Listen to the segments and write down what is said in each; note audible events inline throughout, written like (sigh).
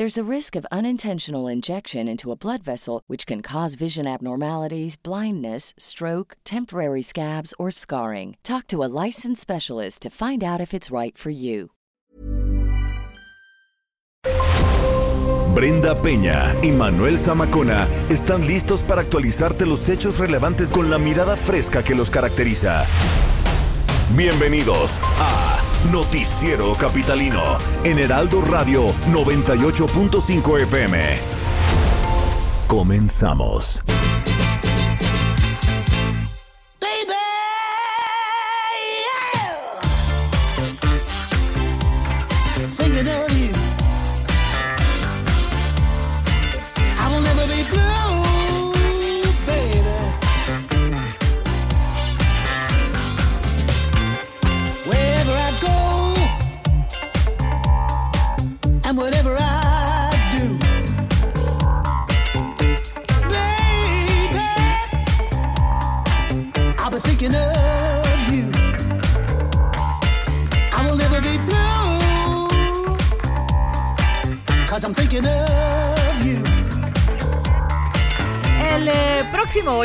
There's a risk of unintentional injection into a blood vessel, which can cause vision abnormalities, blindness, stroke, temporary scabs, or scarring. Talk to a licensed specialist to find out if it's right for you. Brenda Peña y Manuel Zamacona están listos para actualizarte los hechos relevantes con la mirada fresca que los caracteriza. Bienvenidos a Noticiero Capitalino en Heraldo Radio 98.5 FM. Comenzamos.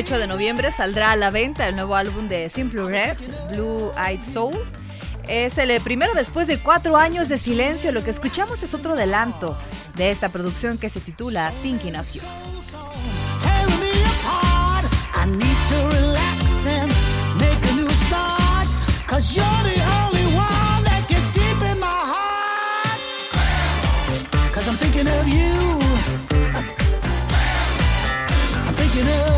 28 de noviembre saldrá a la venta el nuevo álbum de Simple Red, Blue Eyed Soul. Es el eh, primero después de cuatro años de silencio. Lo que escuchamos es otro adelanto de esta producción que se titula Thinking of You. I'm thinking of you. I'm thinking of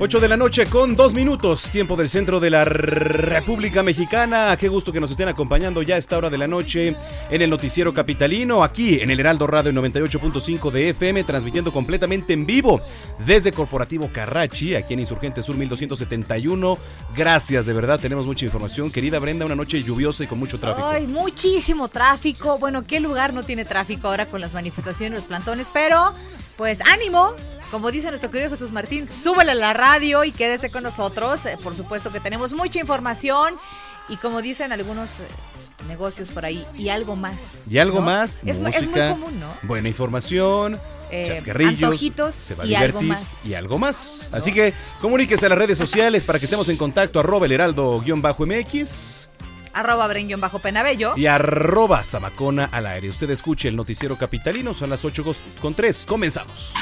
8 de la noche con dos minutos, tiempo del centro de la República Mexicana. Qué gusto que nos estén acompañando ya a esta hora de la noche en el noticiero capitalino, aquí en el Heraldo Radio 98.5 de FM, transmitiendo completamente en vivo desde Corporativo Carrachi, aquí en Insurgente Sur 1271. Gracias, de verdad, tenemos mucha información. Querida Brenda, una noche lluviosa y con mucho tráfico. Ay, muchísimo tráfico. Bueno, ¿qué lugar no tiene tráfico ahora con las manifestaciones, los plantones? Pero, pues ánimo. Como dice nuestro querido Jesús Martín, súbele a la radio y quédese con nosotros. Eh, Por supuesto que tenemos mucha información y como dicen algunos eh, negocios por ahí, y algo más. Y algo ¿no? más, es, música, muy común, ¿no? buena información, Eh, chascarrillos, antojitos se va a y algo divertir más. y algo más. Así que comuníquese a las redes sociales para que estemos en contacto, arroba el heraldo-mx Arroba bajo Penabello. y arroba zamacona al aire. Usted escuche el noticiero capitalino, son las 8 con 3. Comenzamos.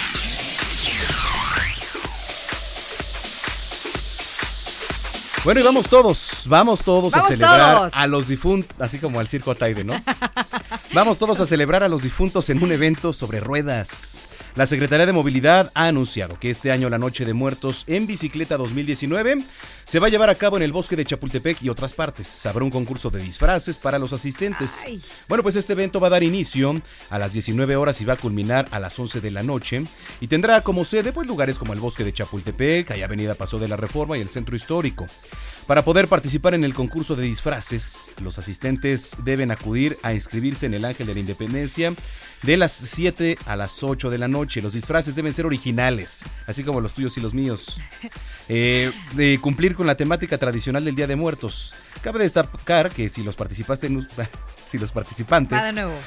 Bueno, y vamos todos, vamos todos Vamos a celebrar todos. a los difuntos, así como al circo Ataide, ¿no? vamos todos a celebrar a los difuntos en un evento sobre ruedas. La Secretaría de Movilidad ha anunciado que este año la Noche de Muertos en Bicicleta 2019 se va a llevar a cabo en el bosque de Chapultepec y otras partes. Habrá un concurso de disfraces para los asistentes. Ay. Bueno, pues este evento va a dar inicio a las 19 horas y va a culminar a las 11 de la noche y tendrá como sede pues lugares como el bosque de Chapultepec, hay Avenida Paso de la Reforma y el Centro Histórico. Para poder participar en el concurso de disfraces, los asistentes deben acudir a inscribirse en el Ángel de la Independencia de las 7 a las 8 de la noche. Los disfraces deben ser originales, así como los tuyos y los míos. (laughs) Eh, de cumplir con la temática tradicional del Día de Muertos. Cabe destacar que si los participantes, (laughs) si los participantes... Va de nuevo.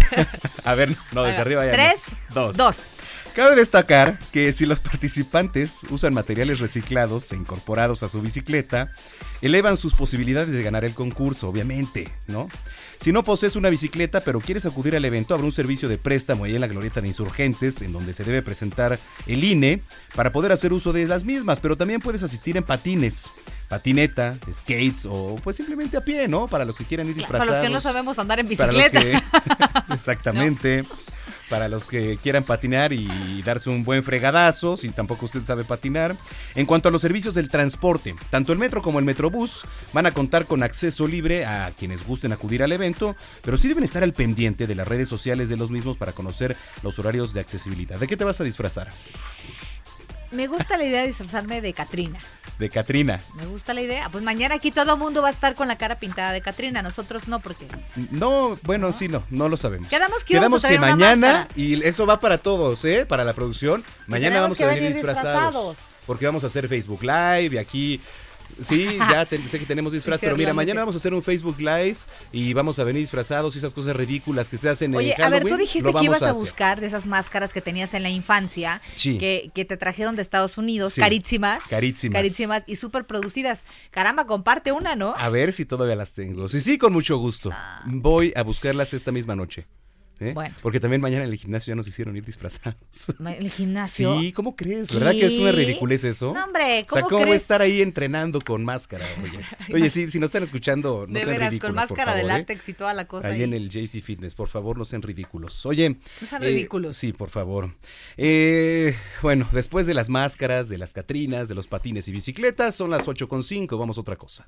(laughs) A ver, no, desde arriba ya. no. Tres, Dos. dos. Cabe destacar que si los participantes usan materiales reciclados e incorporados a su bicicleta, elevan sus posibilidades de ganar el concurso, obviamente, ¿no? Si no posees una bicicleta pero quieres acudir al evento, habrá un servicio de préstamo ahí en la glorieta de insurgentes, en donde se debe presentar el INE para poder hacer uso de las mismas, pero también puedes asistir en patines, patineta, skates o pues simplemente a pie, ¿no? Para los que quieran ir Para disfrazados. los que no sabemos andar en Para los bicicleta. que- (laughs) (laughs) exactamente. Para los que quieran patinar y darse un buen fregadazo, si tampoco usted sabe patinar. En cuanto a los servicios del transporte, tanto el metro como el metrobús van a contar con acceso libre a quienes gusten acudir al evento, pero sí deben estar al pendiente de las redes sociales de los mismos para conocer los horarios de accesibilidad. ¿De qué te vas a disfrazar? Me gusta la idea de disfrazarme de Catrina. De Katrina. Me gusta la idea. Pues mañana aquí todo el mundo va a estar con la cara pintada de Catrina. Nosotros no, porque. No, bueno, sí, no, no lo sabemos. Quedamos que íbamos a una mañana, y eso va para todos, ¿eh? Para la producción. Mañana vamos que a venir venir disfrazados, disfrazados. Porque vamos a hacer Facebook Live y aquí. Sí, (laughs) ya te- sé que tenemos disfraz, pero mira, mañana vamos a hacer un Facebook Live y vamos a venir disfrazados y esas cosas ridículas que se hacen Oye, en a ver, tú Halloween, dijiste que ibas vamos a buscar de esas máscaras que tenías en la infancia, Sí. que, que te trajeron de Estados Unidos, Sí. carísimas. Carísimas. Carísimas y súper producidas. Caramba, comparte una, ¿no? A ver si todavía las tengo. Sí, sí, con mucho gusto. Voy a buscarlas esta misma noche. ¿Eh? Bueno. Porque también mañana en el gimnasio ya nos hicieron ir disfrazados. (laughs) El gimnasio. Sí, ¿cómo crees? ¿Verdad que es una ¿Qué? ridiculez eso? No, hombre, O sea, ¿cómo ¿cómo crees? estar ahí entrenando con máscara? Oye, (laughs) oye sí, si nos están escuchando, no de sean veras, ridículos, con por máscara de favor, ¿eh? látex y toda la cosa. Ahí ahí. en el JC Fitness, por favor, no sean ridículos. Oye. No sean eh, ridículos. sí, por favor. Eh, bueno, después de las máscaras, de las catrinas, de los patines y bicicletas, son las 8.5. Vamos a otra cosa.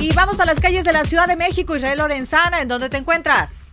Y vamos a las calles de la Ciudad de México, Israel Lorenzana, ¿en dónde te encuentras?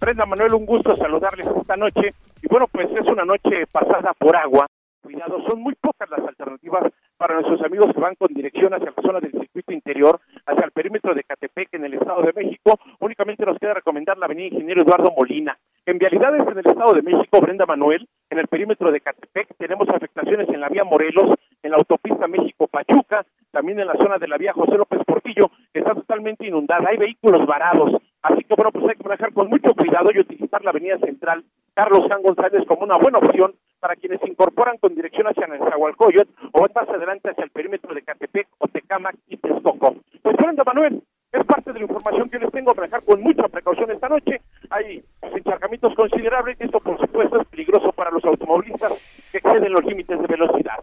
Brenda Manuel, un gusto saludarles esta noche. Y bueno, pues es una noche pasada por agua. Cuidado, son muy pocas las alternativas para nuestros amigos que van con dirección hacia la zona del circuito interior, hacia el perímetro de Catepec en el Estado de México. Únicamente nos queda recomendar la avenida Ingeniero Eduardo Molina. En vialidades en el Estado de México, Brenda Manuel, en el perímetro de Catepec, tenemos afectaciones en la vía Morelos, en la autopista México-Pachuca, también en la zona de la vía José López Portillo, está totalmente inundada. Hay vehículos varados. Así que bueno, pues hay que manejar con mucho cuidado y utilizar la avenida central Carlos San González como una buena opción para quienes se incorporan con dirección hacia Nezahualcóyotl o más adelante hacia el perímetro de Catepec, Otecamac y Texcoco. Pues Brenda Manuel, es parte de la información que les tengo a manejar con mucha precaución esta noche. Hay pues, encharcamientos considerables y esto por supuesto es peligroso para los automovilistas que exceden los límites de velocidad.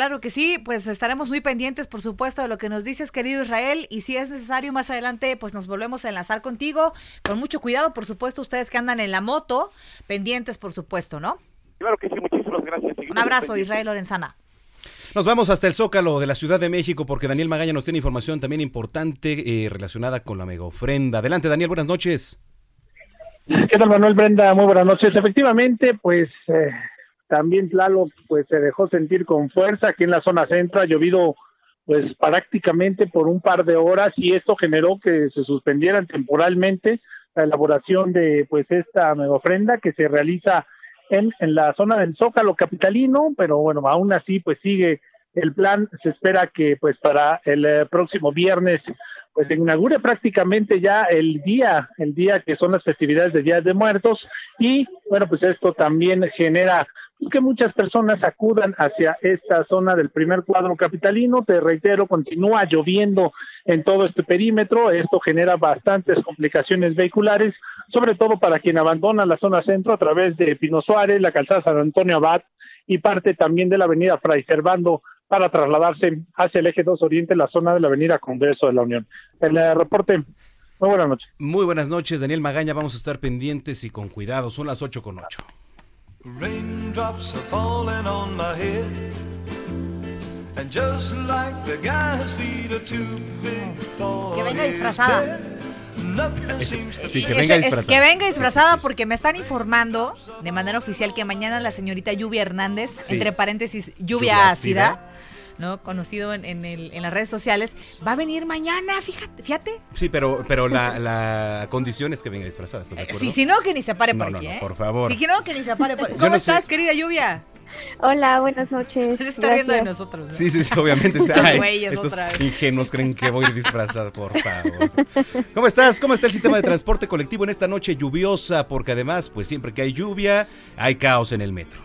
Claro que sí, pues estaremos muy pendientes, por supuesto, de lo que nos dices, querido Israel, y si es necesario más adelante, pues nos volvemos a enlazar contigo, con mucho cuidado, por supuesto, ustedes que andan en la moto, pendientes, por supuesto, ¿no? Claro que sí, muchísimas gracias. Un abrazo, Israel Lorenzana. Nos vamos hasta el Zócalo de la Ciudad de México porque Daniel Magaña nos tiene información también importante eh, relacionada con la mega ofrenda. Adelante, Daniel, buenas noches. ¿Qué tal, Manuel Brenda? Muy buenas noches. Efectivamente, pues eh, también Tlaloc pues, se dejó sentir con fuerza aquí en la zona centro. Ha llovido pues prácticamente por un par de horas y esto generó que se suspendieran temporalmente la elaboración de pues esta mega ofrenda que se realiza en, en la zona del Zócalo capitalino, pero bueno, aún así pues sigue el plan. Se espera que pues para el eh, próximo viernes pues se inaugure prácticamente ya el día, el día que son las festividades de Día de Muertos y bueno, pues esto también genera pues, que muchas personas acudan hacia esta zona del primer cuadro capitalino. Te reitero, continúa lloviendo en todo este perímetro. Esto genera bastantes complicaciones vehiculares, sobre todo para quien abandona la zona centro a través de Pino Suárez, la calzada San Antonio Abad y parte también de la avenida Fray Servando para trasladarse hacia el eje 2 Oriente, la zona de la avenida Congreso de la Unión. El reporte, muy buenas noches. Muy buenas noches, Daniel Magaña. Vamos a estar pendientes y con cuidado. Son las 8 con 8. Raindrops are falling on my head. And just like the guy's feet are too big for Que venga disfrazada. Sí, que venga es- disfrazada. que venga disfrazada porque me están informando de manera oficial que mañana la señorita Lluvia Hernández, Sí. entre paréntesis, lluvia, Lluvia ácida, ácida. ¿No? Conocido en, en el- en las redes sociales, va a venir mañana, fíjate, fíjate. Sí, pero, pero la, la condición es que venga disfrazada, ¿estás de acuerdo? Sí, si no, que ni se pare por no, aquí, no, ¿eh? por favor. Sí, que no, que ni se pare por (laughs) ¿Cómo no sé. estás, querida Lluvia? Hola, buenas noches. Se está riendo de Gracias. nosotros, ¿no? Sí, sí, sí, obviamente. Estos (laughs) Ay, güeyes estos ingenuos creen que voy disfrazado, por favor. ¿Cómo estás? ¿Cómo está el sistema de transporte colectivo en esta noche lluviosa? Porque además, pues siempre que hay lluvia, hay caos en el metro.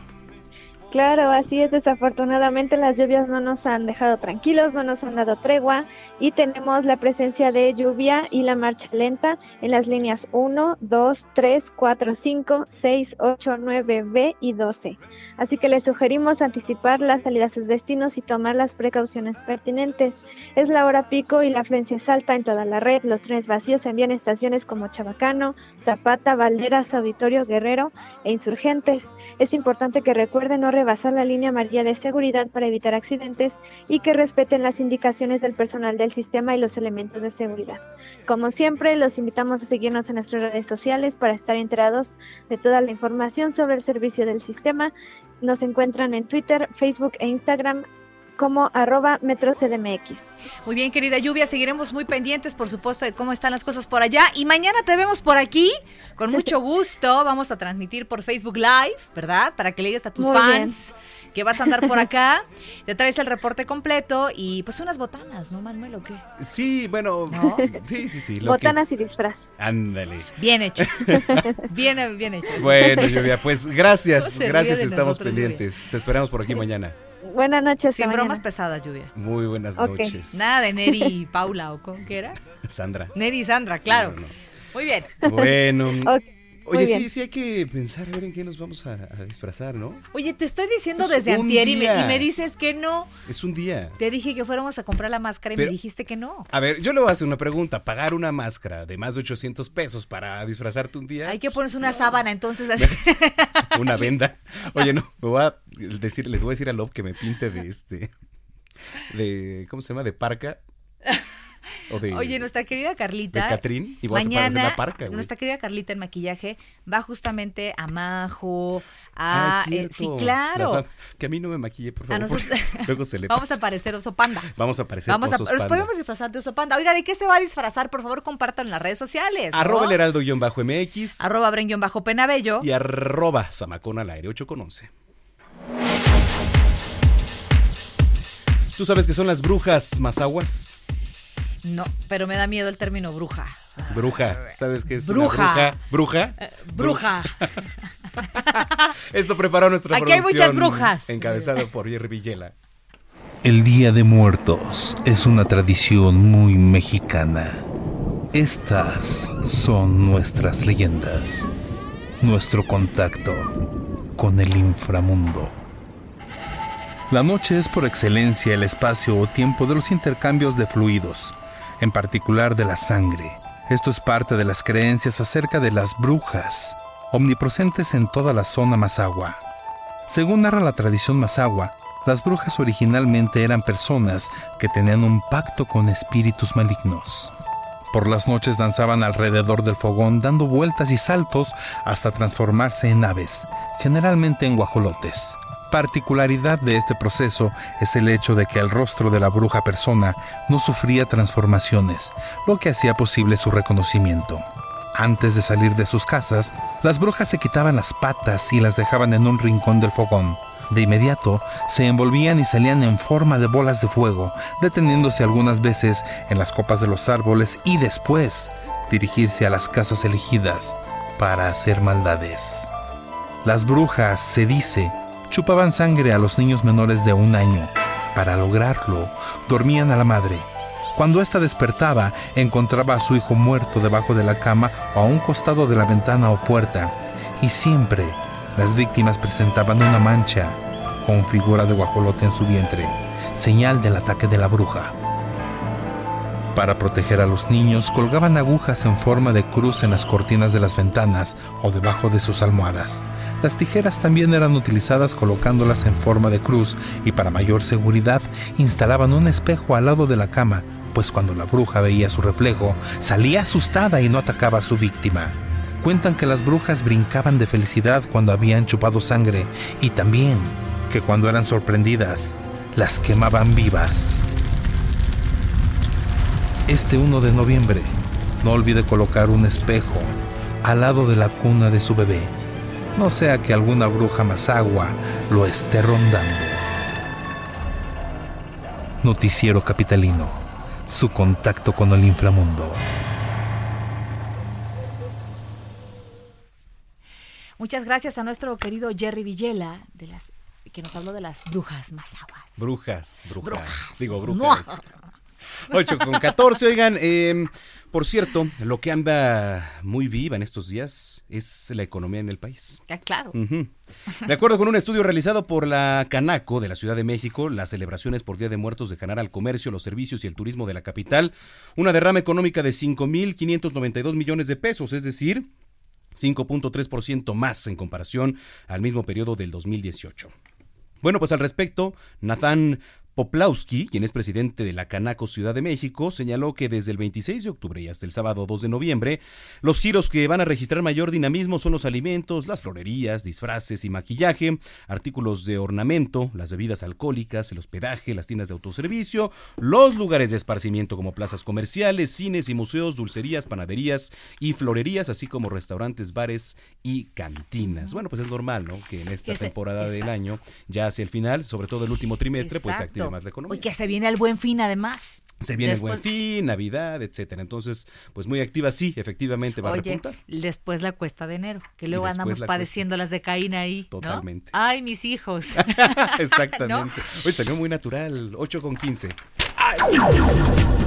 Claro, así es. Desafortunadamente las lluvias no nos han dejado tranquilos, no nos han dado tregua y tenemos la presencia de lluvia y la marcha lenta en las líneas 1, 2, 3, 4, 5, 6, 8, 9, B y 12. Así que les sugerimos anticipar la salida a sus destinos y tomar las precauciones pertinentes. Es la hora pico y la afluencia es alta en toda la red. Los trenes vacíos envían estaciones como Chabacano, Zapata, Valderas, Auditorio, Guerrero e Insurgentes. Es importante que recuerden no rebasar la línea amarilla de seguridad para evitar accidentes y que respeten las indicaciones del personal del sistema y los elementos de seguridad. Como siempre, los invitamos a seguirnos en nuestras redes sociales para estar enterados de toda la información sobre el servicio del sistema. Nos encuentran en Twitter, Facebook e Instagram como arroba metrocdmx. Muy bien, querida Lluvia, seguiremos muy pendientes, por supuesto, de cómo están las cosas por allá. Y mañana te vemos por aquí, con mucho (laughs) gusto. Vamos a transmitir por Facebook Live, ¿verdad? Para que le digas a tus Muy fans que vas a andar por acá. Te traes el reporte completo y pues unas botanas, ¿no, Manuel? ¿O qué? Sí, bueno, ¿No? (laughs) sí, sí, sí. lo que- Botanas y disfraz. Ándale. Bien hecho. (laughs) bien, bien hecho. Bueno, Lluvia, pues ¿Cómo gracias, gracias, estamos nosotros, Lluvia? pendientes. Te esperamos por aquí mañana. Buenas noches. Sin bromas mañana. pesadas, Lluvia. Muy buenas noches. Nada de (laughs) Neri y Paula, ¿o con qué era? Sandra. Neri y Sandra, claro. No, no. Muy bien. Bueno. Oye, sí, sí hay que pensar a ver en qué nos vamos a, a disfrazar, ¿no? Oye, te estoy diciendo Es desde antier y me, y me dices que no. Es un día. Te dije que fuéramos a comprar la máscara y Pero- me dijiste que no. A ver, yo le voy a hacer una pregunta. ¿Pagar una máscara de más de 800 pesos para disfrazarte un día? Hay que ponerse una sábana, entonces (laughs) así. Una venda. Oye, no, me voy a decir, les voy a decir a Lob que me pinte de este. De. ¿Cómo se llama? De parca. O de. Oye, nuestra querida Carlita. de Catrín, y a parecer mañana, la parca, güey. nuestra querida Carlita en maquillaje va justamente a Majo, Ah, a. eh, cierto. sí, claro. Las- que a mí no me maquille, por A favor. nosotros- porque (laughs) Luego se le (laughs) Vamos a parecer oso panda. Vamos a parecer Vamos a, osos panda. podemos disfrazar de oso panda. Oiga, ¿de qué se va a disfrazar? Por favor, compartan en las redes sociales. ¿no? Arroba el heraldo-mx Arroba Bren bajo penabello. y arroba zamacón al aire 8 con 11. ¿Tú sabes qué son las brujas mazaguas? No, pero me da miedo el término bruja. Bruja. ¿Sabes qué es una Bruja. bruja? ¿Bruja? Eh, bruja. (laughs) Esto preparó nuestra Aquí hay muchas brujas. Encabezado por Jerry Villela. El Día de Muertos es una tradición muy mexicana. Estas son nuestras leyendas, nuestro contacto con el inframundo. La noche es por excelencia el espacio o tiempo de los intercambios de fluidos, en particular de la sangre. Esto es parte de las creencias acerca de las brujas, omnipresentes en toda la zona Mazagua. Según narra la tradición Mazagua, las brujas originalmente eran personas que tenían un pacto con espíritus malignos. Por las noches danzaban alrededor del fogón dando vueltas y saltos hasta transformarse en aves, generalmente en guajolotes. Particularidad de este proceso es el hecho de que el rostro de la bruja persona no sufría transformaciones, lo que hacía posible su reconocimiento. Antes de salir de sus casas, las brujas se quitaban las patas y las dejaban en un rincón del fogón. De inmediato se envolvían y salían en forma de bolas de fuego, deteniéndose algunas veces en las copas de los árboles y después dirigirse a las casas elegidas para hacer maldades. Las brujas, se dice, chupaban sangre a los niños menores de un año. Para lograrlo, dormían a la madre. Cuando ésta despertaba, encontraba a su hijo muerto debajo de la cama o a un costado de la ventana o puerta. Y siempre las víctimas presentaban una mancha con figura de guajolote en su vientre, señal del ataque de la bruja. Para proteger a los niños, colgaban agujas en forma de cruz en las cortinas de las ventanas o debajo de sus almohadas. Las tijeras también eran utilizadas colocándolas en forma de cruz y para mayor seguridad instalaban un espejo al lado de la cama, pues cuando la bruja veía su reflejo, salía asustada y no atacaba a su víctima. Cuentan que las brujas brincaban de felicidad cuando habían chupado sangre y también que cuando eran sorprendidas, las quemaban vivas. Este 1 de noviembre, no olvide colocar un espejo al lado de la cuna de su bebé, no sea que alguna bruja mazagua lo esté rondando. Noticiero Capitalino, su contacto con el inframundo. Muchas gracias a nuestro querido Jerry Villela, de las que nos habló de las brujas mazaguas. Brujas, brujas. Brujas. Digo, brujas. 8 con 14. Oigan, eh, por cierto, lo que anda muy viva en estos días es la economía en el país. Ya, claro. De acuerdo con un estudio realizado por la Canaco de la Ciudad de México, las celebraciones por Día de Muertos dejarán al comercio, los servicios y el turismo de la capital una derrama económica de 5.592 millones de pesos, es decir, 5.3% más en comparación al mismo periodo del 2018. Bueno, pues al respecto, Nathan Poplawski, quien es presidente de la Canaco Ciudad de México, señaló que desde el 26 de octubre y hasta el sábado 2 de noviembre, los giros que van a registrar mayor dinamismo son los alimentos, las florerías, disfraces y maquillaje, artículos de ornamento, las bebidas alcohólicas, el hospedaje, las tiendas de autoservicio, los lugares de esparcimiento como plazas comerciales, cines y museos, dulcerías, panaderías y florerías, así como restaurantes, bares y cantinas. Bueno, pues es normal, ¿no? Que en esta temporada del año, ya hacia el final, sobre todo el último trimestre, pues se active Exacto. más la economía. Y que se viene el buen fin, además. Se viene Después- el buen fin, Navidad, etcétera. Entonces, pues muy activa, sí, efectivamente va a Oye, repuntar. después la cuesta de enero, que luego andamos la padeciendo las de Caín ahí. ¿no? Totalmente. Ay, mis hijos. (laughs) Exactamente. (laughs) Oye, salió muy natural, 8 con 15. Está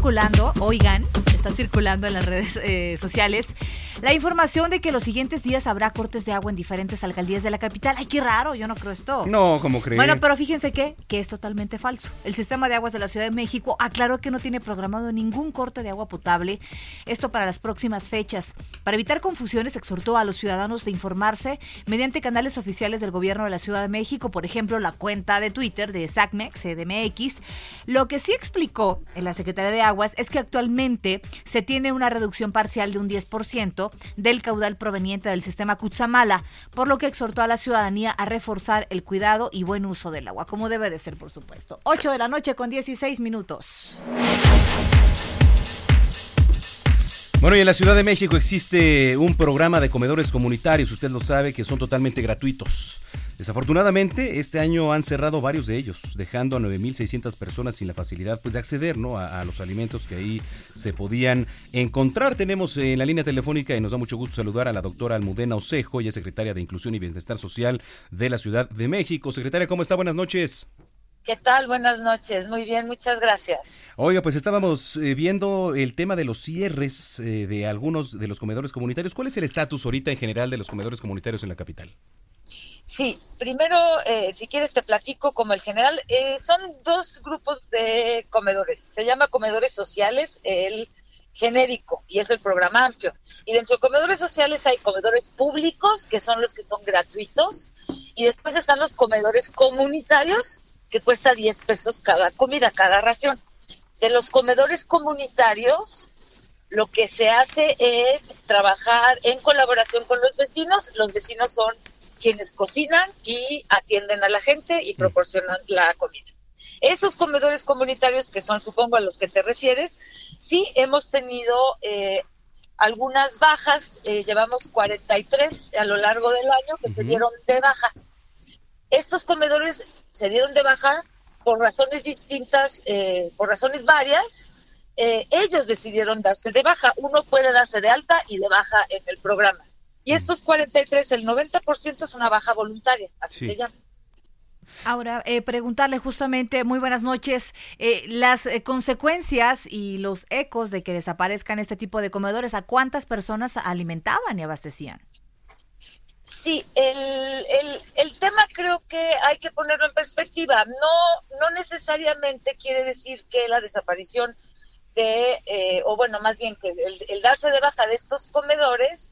circulando, oigan, está circulando en las redes eh, sociales la información de que los siguientes días habrá cortes de agua en diferentes alcaldías de la capital. Ay, qué raro, yo no creo esto. No, como creen. Bueno, pero fíjense que, que es totalmente falso. El sistema de aguas de la Ciudad de México aclaró que no tiene programado ningún corte de agua potable, esto para las próximas fechas. Para evitar confusiones, exhortó a los ciudadanos de informarse mediante canales oficiales del gobierno de la Ciudad de México, por ejemplo, la cuenta de Twitter de SACMEX, CDMX. Lo que sí explicó en la Secretaría de Es que actualmente se tiene una reducción parcial de un 10% del caudal proveniente del sistema Cutzamala, por lo que exhortó a la ciudadanía a reforzar el cuidado y buen uso del agua, como debe de ser, por supuesto. 8 de la noche con 16 minutos. Bueno, y en la Ciudad de México existe un programa de comedores comunitarios, usted lo sabe, que son totalmente gratuitos. Desafortunadamente, este año han cerrado varios de ellos, dejando a 9.600 personas sin la facilidad pues, de acceder ¿no? a, a los alimentos que ahí se podían encontrar. Tenemos en la línea telefónica y nos da mucho gusto saludar a la doctora Almudena Osejo, ella es secretaria de Inclusión y Bienestar Social de la Ciudad de México. Secretaria, ¿cómo está? Buenas noches. ¿Qué tal? Buenas noches. Muy bien, muchas gracias. Oiga, pues estábamos eh, viendo el tema de los cierres eh, de algunos de los comedores comunitarios. ¿Cuál es el estatus ahorita en general de los comedores comunitarios en la capital? Sí, primero, eh, si quieres te platico como el general. Eh, son dos grupos de comedores. Se llama comedores sociales, el genérico, y es el programa amplio. Y dentro de comedores sociales hay comedores públicos, que son los que son gratuitos, y después están los comedores comunitarios, que cuesta 10 pesos cada comida, cada ración. De los comedores comunitarios, lo que se hace es trabajar en colaboración con los vecinos. Los vecinos son quienes cocinan y atienden a la gente y proporcionan la comida. Esos comedores comunitarios, que son supongo a los que te refieres, sí hemos tenido eh, algunas bajas, eh, llevamos 43 a lo largo del año que se dieron de baja. Estos comedores se dieron de baja por razones distintas, eh, por razones varias. Eh, ellos decidieron darse de baja. Uno puede darse de alta y de baja en el programa. Y estos 43, el 90% es una baja voluntaria, así Sí. se llama. Ahora, eh, preguntarle justamente, muy buenas noches, eh, las eh, consecuencias y los ecos de que desaparezcan este tipo de comedores, ¿a cuántas personas alimentaban y abastecían? Sí, el, el, el tema creo que hay que ponerlo en perspectiva. No, no necesariamente quiere decir que la desaparición de, eh, o bueno, más bien que el, el darse de baja de estos comedores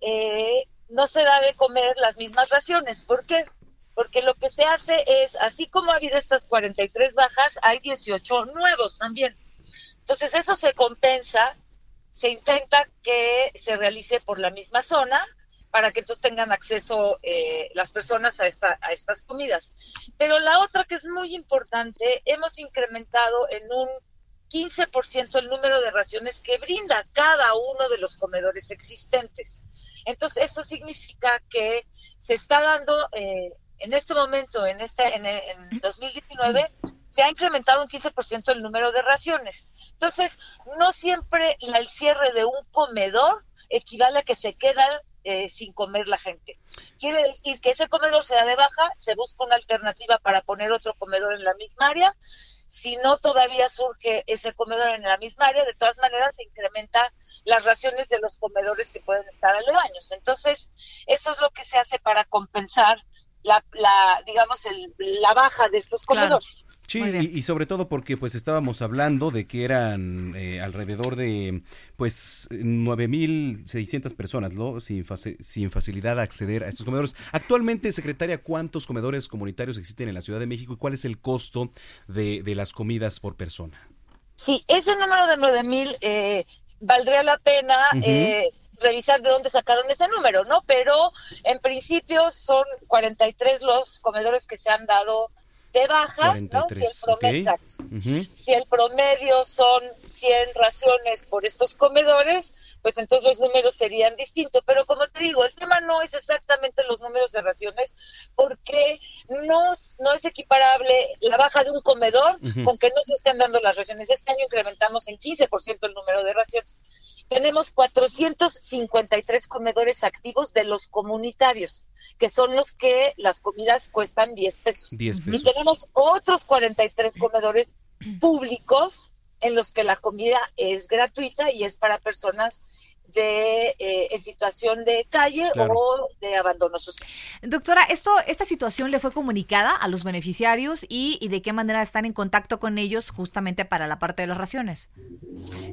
eh, no se da de comer las mismas raciones. ¿Por qué? Porque lo que se hace es, así como ha habido estas 43 bajas, hay 18 nuevos también. Entonces eso se compensa, se intenta que se realice por la misma zona para que entonces tengan acceso eh, las personas a, esta, a estas comidas. Pero la otra que es muy importante, hemos incrementado en un 15% el número de raciones que brinda cada uno de los comedores existentes. Entonces, eso significa que se está dando eh, en este momento, en, este, en, en 2019, se ha incrementado un 15% el número de raciones. Entonces, no siempre el cierre de un comedor equivale a que se queda eh, sin comer la gente. Quiere decir que ese comedor se da de baja, se busca una alternativa para poner otro comedor en la misma área. Si no todavía surge ese comedor en la misma área, de todas maneras se incrementa las raciones de los comedores que pueden estar aledaños. Entonces, eso es lo que se hace para compensar la, la digamos, el- la baja de estos Claro. Sí, y, y sobre todo porque pues estábamos hablando de que eran eh, alrededor de pues 9.600 personas, ¿no? Sin, faci- sin facilidad a acceder a estos comedores. Actualmente, secretaria, ¿cuántos comedores comunitarios existen en la Ciudad de México y cuál es el costo de, de las comidas por persona? Sí, ese número de 9000 eh, valdría la pena eh, revisar de dónde sacaron ese número, ¿no? Pero en principio son 43 los comedores que se han dado de baja, ¿no? Si el 43, promedio, ok. Ujú. si el promedio son 100 raciones por estos comedores, pues entonces los números serían distintos. Pero como te digo, el tema no es exactamente los números de raciones, porque no, es- no es equiparable la baja de un comedor Ujú. con que no se estén dando las raciones. Este año incrementamos en 15% el número de raciones. Tenemos 453 comedores activos de los comunitarios, que son los que las comidas cuestan 10 pesos. 10 Y pesos. Tenemos otros 43 comedores públicos en los que la comida es gratuita y es para personas de eh, en situación de calle Claro. o de abandono social. Doctora, esto, esta situación le fue comunicada a los beneficiarios y, y de qué manera están en contacto con ellos justamente para la parte de las raciones.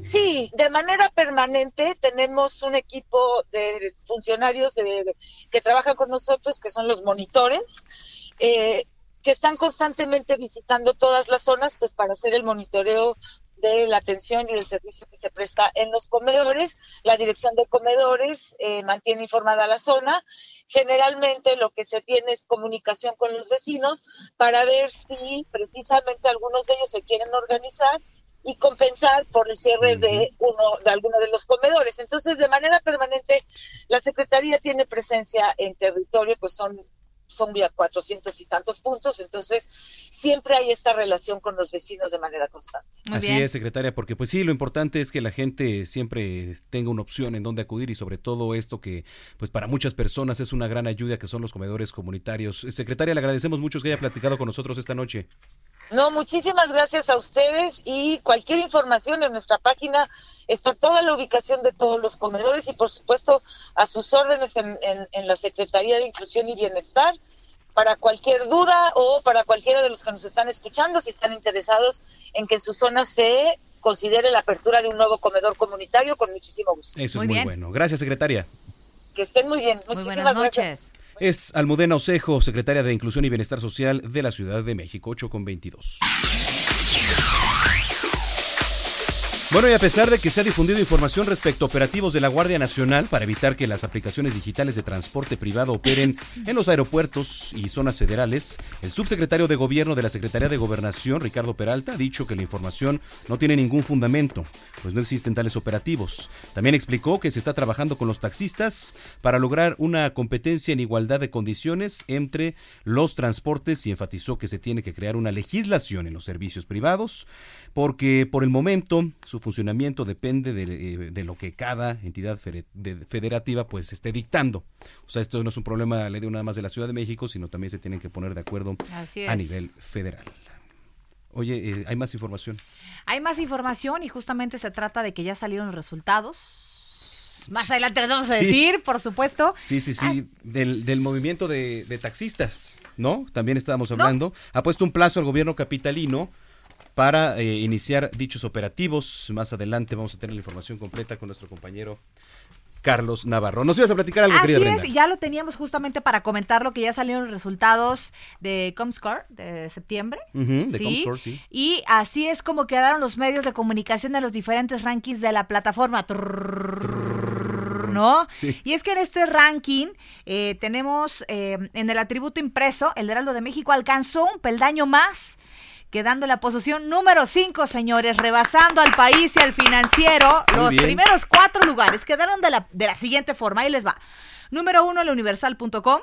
Sí, de manera permanente tenemos un equipo de funcionarios de- que trabajan con nosotros, que son los monitores, eh, que están constantemente visitando todas las zonas, pues para hacer el monitoreo de la atención y del servicio que se presta en los comedores. La dirección de comedores eh, mantiene informada la zona. Generalmente lo que se tiene es comunicación con los vecinos para ver si precisamente algunos de ellos se quieren organizar y compensar por el cierre de uno de alguno de los comedores. Entonces, de manera permanente, la Secretaría tiene presencia en territorio, pues son son ya 400 y tantos puntos, entonces siempre hay esta relación con los vecinos de manera constante. Así es, secretaria, porque pues sí, lo importante es que la gente siempre tenga una opción en donde acudir y sobre todo esto que pues para muchas personas es una gran ayuda que son los comedores comunitarios. Eh, Secretaria, le agradecemos mucho que haya platicado con nosotros esta noche. No, muchísimas gracias a ustedes y cualquier información en nuestra página está toda la ubicación de todos los comedores y por supuesto a sus órdenes en, en- en la Secretaría de Inclusión y Bienestar para cualquier duda o para cualquiera de los que nos están escuchando si están interesados en que en su zona se considere la apertura de un nuevo comedor comunitario con muchísimo gusto. Eso es muy bueno. Gracias, secretaria. Que estén muy bien. Muchísimas buenas gracias. Es Almudena Osejo, secretaria de Inclusión y Bienestar Social de la Ciudad de México, 8 con 22. Bueno, y a pesar de que se ha difundido información respecto a operativos de la Guardia Nacional para evitar que las aplicaciones digitales de transporte privado operen en los aeropuertos y zonas federales, el subsecretario de Gobierno de la Secretaría de Gobernación, Ricardo Peralta, ha dicho que la información no tiene ningún fundamento, pues no existen tales operativos. También explicó que se está trabajando con los taxistas para lograr una competencia en igualdad de condiciones entre los transportes y enfatizó que se tiene que crear una legislación en los servicios privados, porque por el momento su funcionamiento depende de, eh, de lo que cada entidad federativa pues esté dictando. O sea, esto no es un problema le digo nada más de la Ciudad de México, sino también se tienen que poner de acuerdo a nivel federal. Oye, eh, hay más información. Hay más información y justamente se trata de que ya salieron los resultados. Más adelante les vamos a (laughs) Sí. decir, por supuesto. Sí, sí, sí, del, del movimiento de, de taxistas, ¿no? También estábamos hablando. Ha puesto un plazo al gobierno capitalino para eh, iniciar dichos operativos. Más adelante vamos a tener la información completa con nuestro compañero Carlos Navarro. ¿Nos ibas a platicar algo, Así querida Brenda? es, ya lo teníamos justamente para comentar lo que ya salieron los resultados de Comscore de septiembre. De Comscore, sí. Y así es como quedaron los medios de comunicación de los diferentes rankings de la plataforma. ¿no? Sí. Y es que en este ranking eh, tenemos eh, en el atributo impreso, el Heraldo de México alcanzó un peldaño más. Quedando en la posición número 5, señores, rebasando al país y al financiero. Muy los bien. primeros cuatro lugares quedaron de la, de la siguiente forma. Ahí les va. Número 1, universal.com.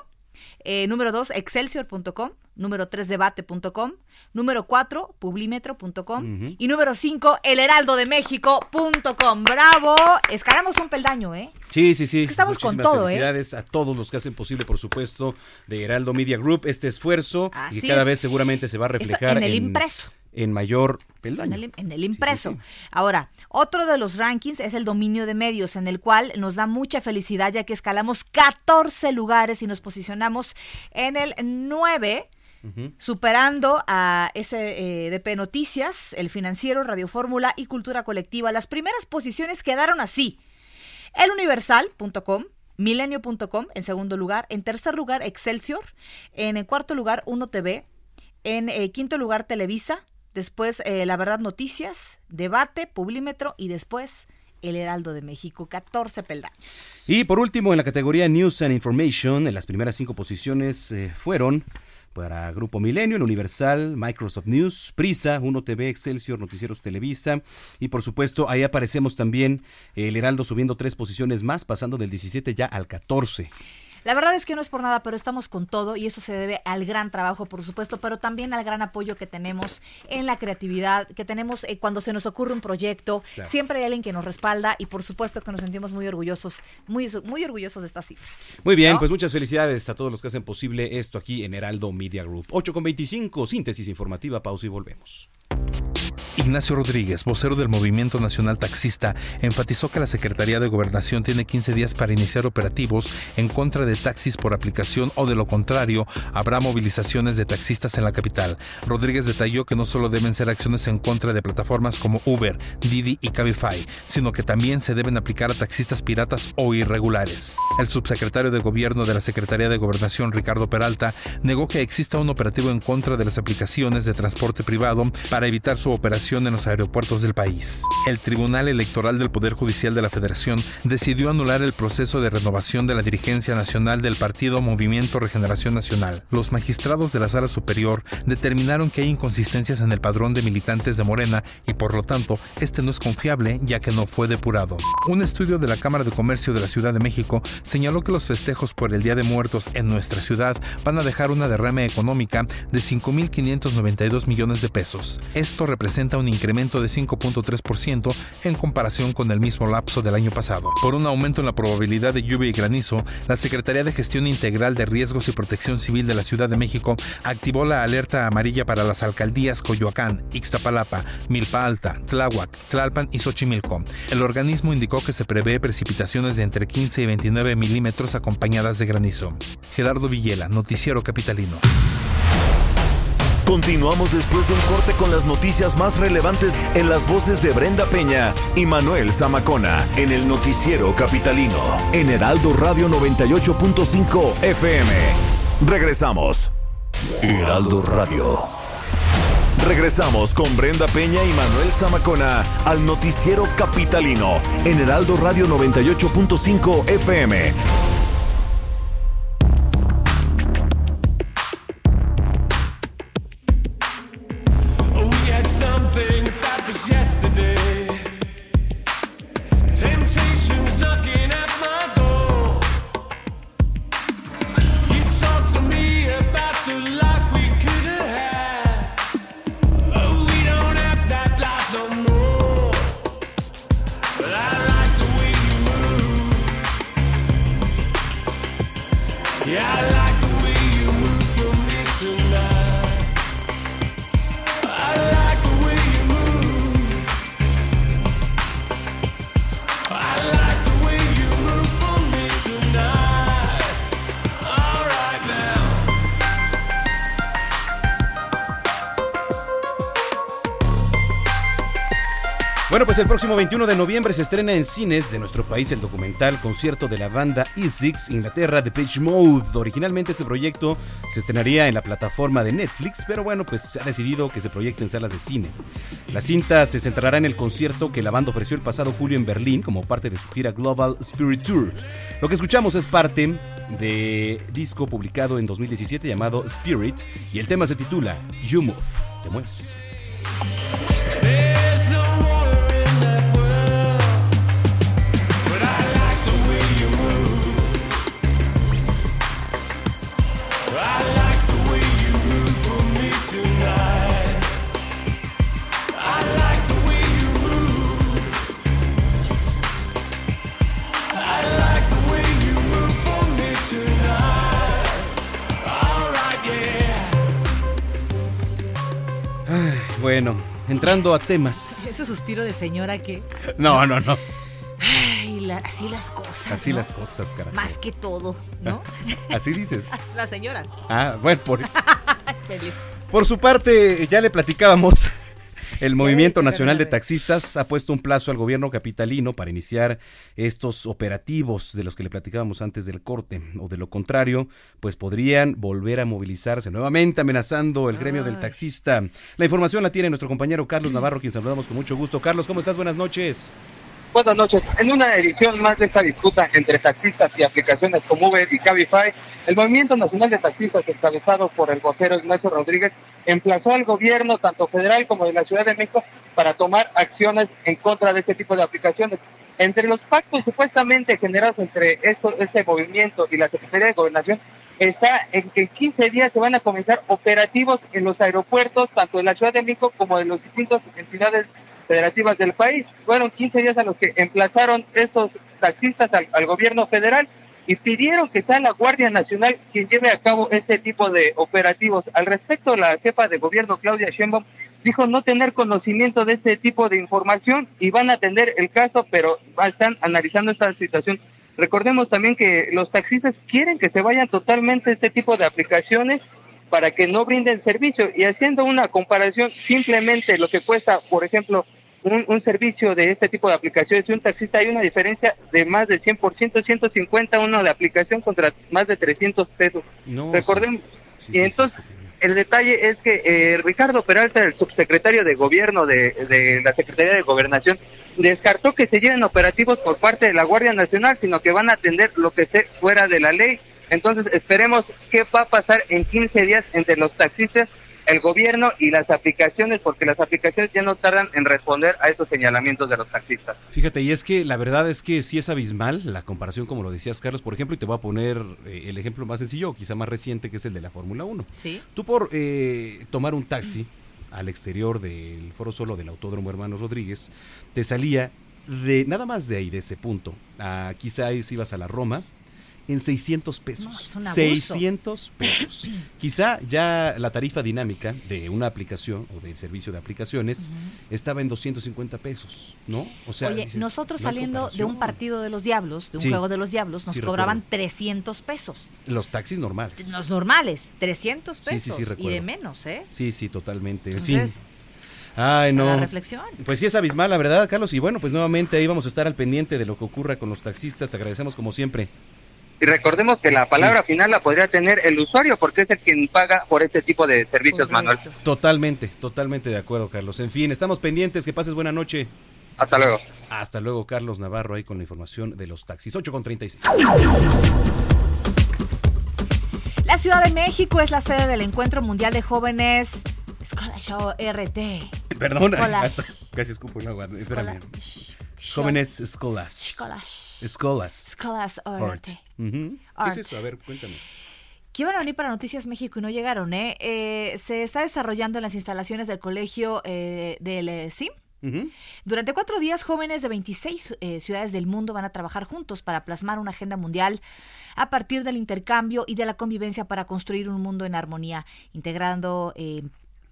Eh, número 2, excelsior.com. Número 3, debate.com. Número 4, publimetro.com. Y número 5, elheraldodemexico.com. ¡Bravo! Escalamos un peldaño, ¿eh? Sí, sí, sí. Es que estamos con todo, ¿eh? felicidades a todos los que hacen posible, por supuesto, de Heraldo Media Group este esfuerzo y Así que cada es. vez seguramente se va a Esto reflejar en el impreso. En mayor En peldaño. el, en el impreso. Ahora, otro de los rankings es el dominio de medios, en el cual nos da mucha felicidad ya que escalamos 14 lugares y nos posicionamos en el 9, Ujú. superando a SDP Noticias, El Financiero, Radio Fórmula y Cultura Colectiva. Las primeras posiciones quedaron así. Eluniversal.com, Milenio.com en segundo lugar, en tercer lugar Excelsior, en el cuarto lugar Uno TV, en eh, quinto lugar Televisa, después eh, La Verdad Noticias, Debate, Publímetro y después El Heraldo de México, 14 peldaños. Y por último, en la categoría News and Information, en las primeras cinco posiciones eh, fueron para Grupo Milenio, El Universal, Microsoft News, Prisa, Uno TV, Excelsior, Noticieros Televisa. Y por supuesto, ahí aparecemos también el Heraldo subiendo tres posiciones más, pasando del 17 ya al 14. La verdad es que no es por nada, pero estamos con todo y eso se debe al gran trabajo, por supuesto, pero también al gran apoyo que tenemos en la creatividad, que tenemos eh, cuando se nos ocurre un proyecto. Claro. Siempre hay alguien que nos respalda y por supuesto que nos sentimos muy orgullosos, muy, muy orgullosos de estas cifras. Muy bien, ¿no? pues muchas felicidades a todos los que hacen posible esto aquí en Heraldo Media Group. 8 con 25, síntesis informativa, pausa y volvemos. Ignacio Rodríguez, vocero del Movimiento Nacional Taxista, enfatizó que la Secretaría de Gobernación tiene 15 días para iniciar operativos en contra de taxis por aplicación o de lo contrario, habrá movilizaciones de taxistas en la capital. Rodríguez detalló que no solo deben ser acciones en contra de plataformas como Uber, Didi y Cabify, sino que también se deben aplicar a taxistas piratas o irregulares. El subsecretario de Gobierno de la Secretaría de Gobernación, Ricardo Peralta, negó que exista un operativo en contra de las aplicaciones de transporte privado para evitar su operación en los aeropuertos del país. El Tribunal Electoral del Poder Judicial de la Federación decidió anular el proceso de renovación de la dirigencia nacional del partido Movimiento Regeneración Nacional. Los magistrados de la Sala Superior determinaron que hay inconsistencias en el padrón de militantes de Morena y por lo tanto este no es confiable ya que no fue depurado. Un estudio de la Cámara de Comercio de la Ciudad de México señaló que los festejos por el Día de Muertos en nuestra ciudad van a dejar una derrame económica de 5.592 millones de pesos. Esto representa un incremento de 5.3% en comparación con el mismo lapso del año pasado. Por un aumento en la probabilidad de lluvia y granizo, la Secretaría de Gestión Integral de Riesgos y Protección Civil de la Ciudad de México activó la alerta amarilla para las alcaldías Coyoacán, Ixtapalapa, Milpa Alta, Tláhuac, Tlalpan y Xochimilco. El organismo indicó que se prevé precipitaciones de entre 15 y 29 milímetros acompañadas de granizo. Gerardo Villela, Noticiero Capitalino. Continuamos después de un corte con las noticias más relevantes en las voces de Brenda Peña y Manuel Zamacona en el noticiero capitalino en Heraldo Radio 98.5 FM. Regresamos. Heraldo Radio. Regresamos con Brenda Peña y Manuel Zamacona al noticiero capitalino en Heraldo Radio 98.5 FM. Próximo 21 de noviembre se estrena en cines de nuestro país el documental concierto de la banda Essex, Inglaterra, de Pitch Mode. Originalmente este proyecto se estrenaría en la plataforma de Netflix, pero bueno, pues se ha decidido que se proyecte en salas de cine. La cinta se centrará en el concierto que la banda ofreció el pasado julio en Berlín como parte de su gira Global Spirit Tour. Lo que escuchamos es parte de disco publicado en 2017 llamado Spirit y el tema se titula You Move, te mueves. Bueno, entrando a temas. (laughs) Ese suspiro de señora que. No, no, no. Ay, la- así las cosas. Así ¿no? las cosas, carajo. Más que todo, ¿no? (laughs) Así dices. (laughs) las señoras. Ah, bueno, por eso. Feliz. Por su parte, ya le platicábamos. El Movimiento sí, Nacional de. Taxistas ha puesto un plazo al gobierno capitalino para iniciar estos operativos de los que le platicábamos antes del corte. O de lo contrario, pues podrían volver a movilizarse nuevamente amenazando el gremio del taxista. La información la tiene nuestro compañero Carlos Navarro, quien saludamos con mucho gusto. Carlos, ¿cómo estás? Buenas noches. Buenas noches. En una edición más de esta disputa entre taxistas y aplicaciones como Uber y Cabify, el Movimiento Nacional de Taxistas, encabezado por el vocero Ignacio Rodríguez, emplazó al gobierno, tanto federal como de la Ciudad de México, para tomar acciones en contra de este tipo de aplicaciones. Entre los pactos supuestamente generados entre este movimiento y la Secretaría de Gobernación está en que en 15 días se van a comenzar operativos en los aeropuertos, tanto de la Ciudad de México como de las distintas entidades federativas del país. Fueron 15 días a los que emplazaron estos taxistas al, al gobierno federal y pidieron que sea la Guardia Nacional quien lleve a cabo este tipo de operativos. Al respecto, la jefa de gobierno, Claudia Sheinbaum, dijo no tener conocimiento de este tipo de información y van a atender el caso, pero están analizando esta situación. Recordemos también que los taxistas quieren que se vayan totalmente este tipo de aplicaciones para que no brinden servicio y haciendo una comparación simplemente lo que cuesta, por ejemplo, un, un servicio de este tipo de aplicaciones y un taxista hay una diferencia de más de 100%, 150 uno de aplicación contra más de 300 pesos. No, Recordemos. sí, sí, y entonces el detalle es que eh, Ricardo Peralta, el subsecretario de gobierno de, de la Secretaría de Gobernación, descartó que se lleven operativos por parte de la Guardia Nacional, sino que van a atender lo que esté fuera de la ley. Entonces esperemos qué va a pasar en 15 días entre los taxistas, el gobierno y las aplicaciones, porque las aplicaciones ya no tardan en responder a esos señalamientos de los taxistas. Fíjate, y es que la verdad es que sí es abismal la comparación, como lo decías, Carlos, por ejemplo, y te voy a poner eh, el ejemplo más sencillo, quizá más reciente, que es el de la Fórmula 1. Sí. Tú por eh, tomar un taxi al exterior del Foro Solo del Autódromo Hermanos Rodríguez, te salía de nada más de ahí, de ese punto, a quizá si ibas a la Roma, en 600 pesos. No, es un abuso. 600 pesos. (clears throat) quizá ya la tarifa dinámica de una aplicación o del servicio de aplicaciones estaba en 250 pesos, ¿no? O sea, Oye, dices, nosotros no saliendo de un partido de los Diablos, de un Sí. juego de los Diablos, nos Sí, cobraban recuerdo. 300 pesos. Los taxis normales. Los normales, 300 Sí, pesos. sí, y de menos, ¿eh? Sí, sí, totalmente. En fin. Ay, o sea, no. la reflexión. Pues sí es abismal, la verdad, Carlos. Y bueno, pues nuevamente ahí vamos a estar al pendiente de lo que ocurra con los taxistas. Te agradecemos como siempre. Y recordemos que la palabra final la podría tener el usuario, porque es el quien paga por este tipo de servicios, Manuel. Totalmente, totalmente de acuerdo, Carlos. En fin, estamos pendientes. Que pases buena noche. Hasta luego. Hasta luego, Carlos Navarro, ahí con la información de los taxis. 8 con 36. La Ciudad de México es la sede del Encuentro Mundial de Jóvenes Scholarship RT. Perdón, Escolas. (laughs) hasta casi escupo el agua. Espérame. Escola- Jóvenes escolas. Escolas. Escolas. Art. ¿Qué es eso? A ver, cuéntame. que iban a venir para Noticias México y no llegaron, ¿eh? Eh, se está desarrollando en las instalaciones del colegio eh, del eh, CIM. Ujú. Durante cuatro días, jóvenes de 26 eh, ciudades del mundo van a trabajar juntos para plasmar una agenda mundial a partir del intercambio y de la convivencia para construir un mundo en armonía, integrando eh,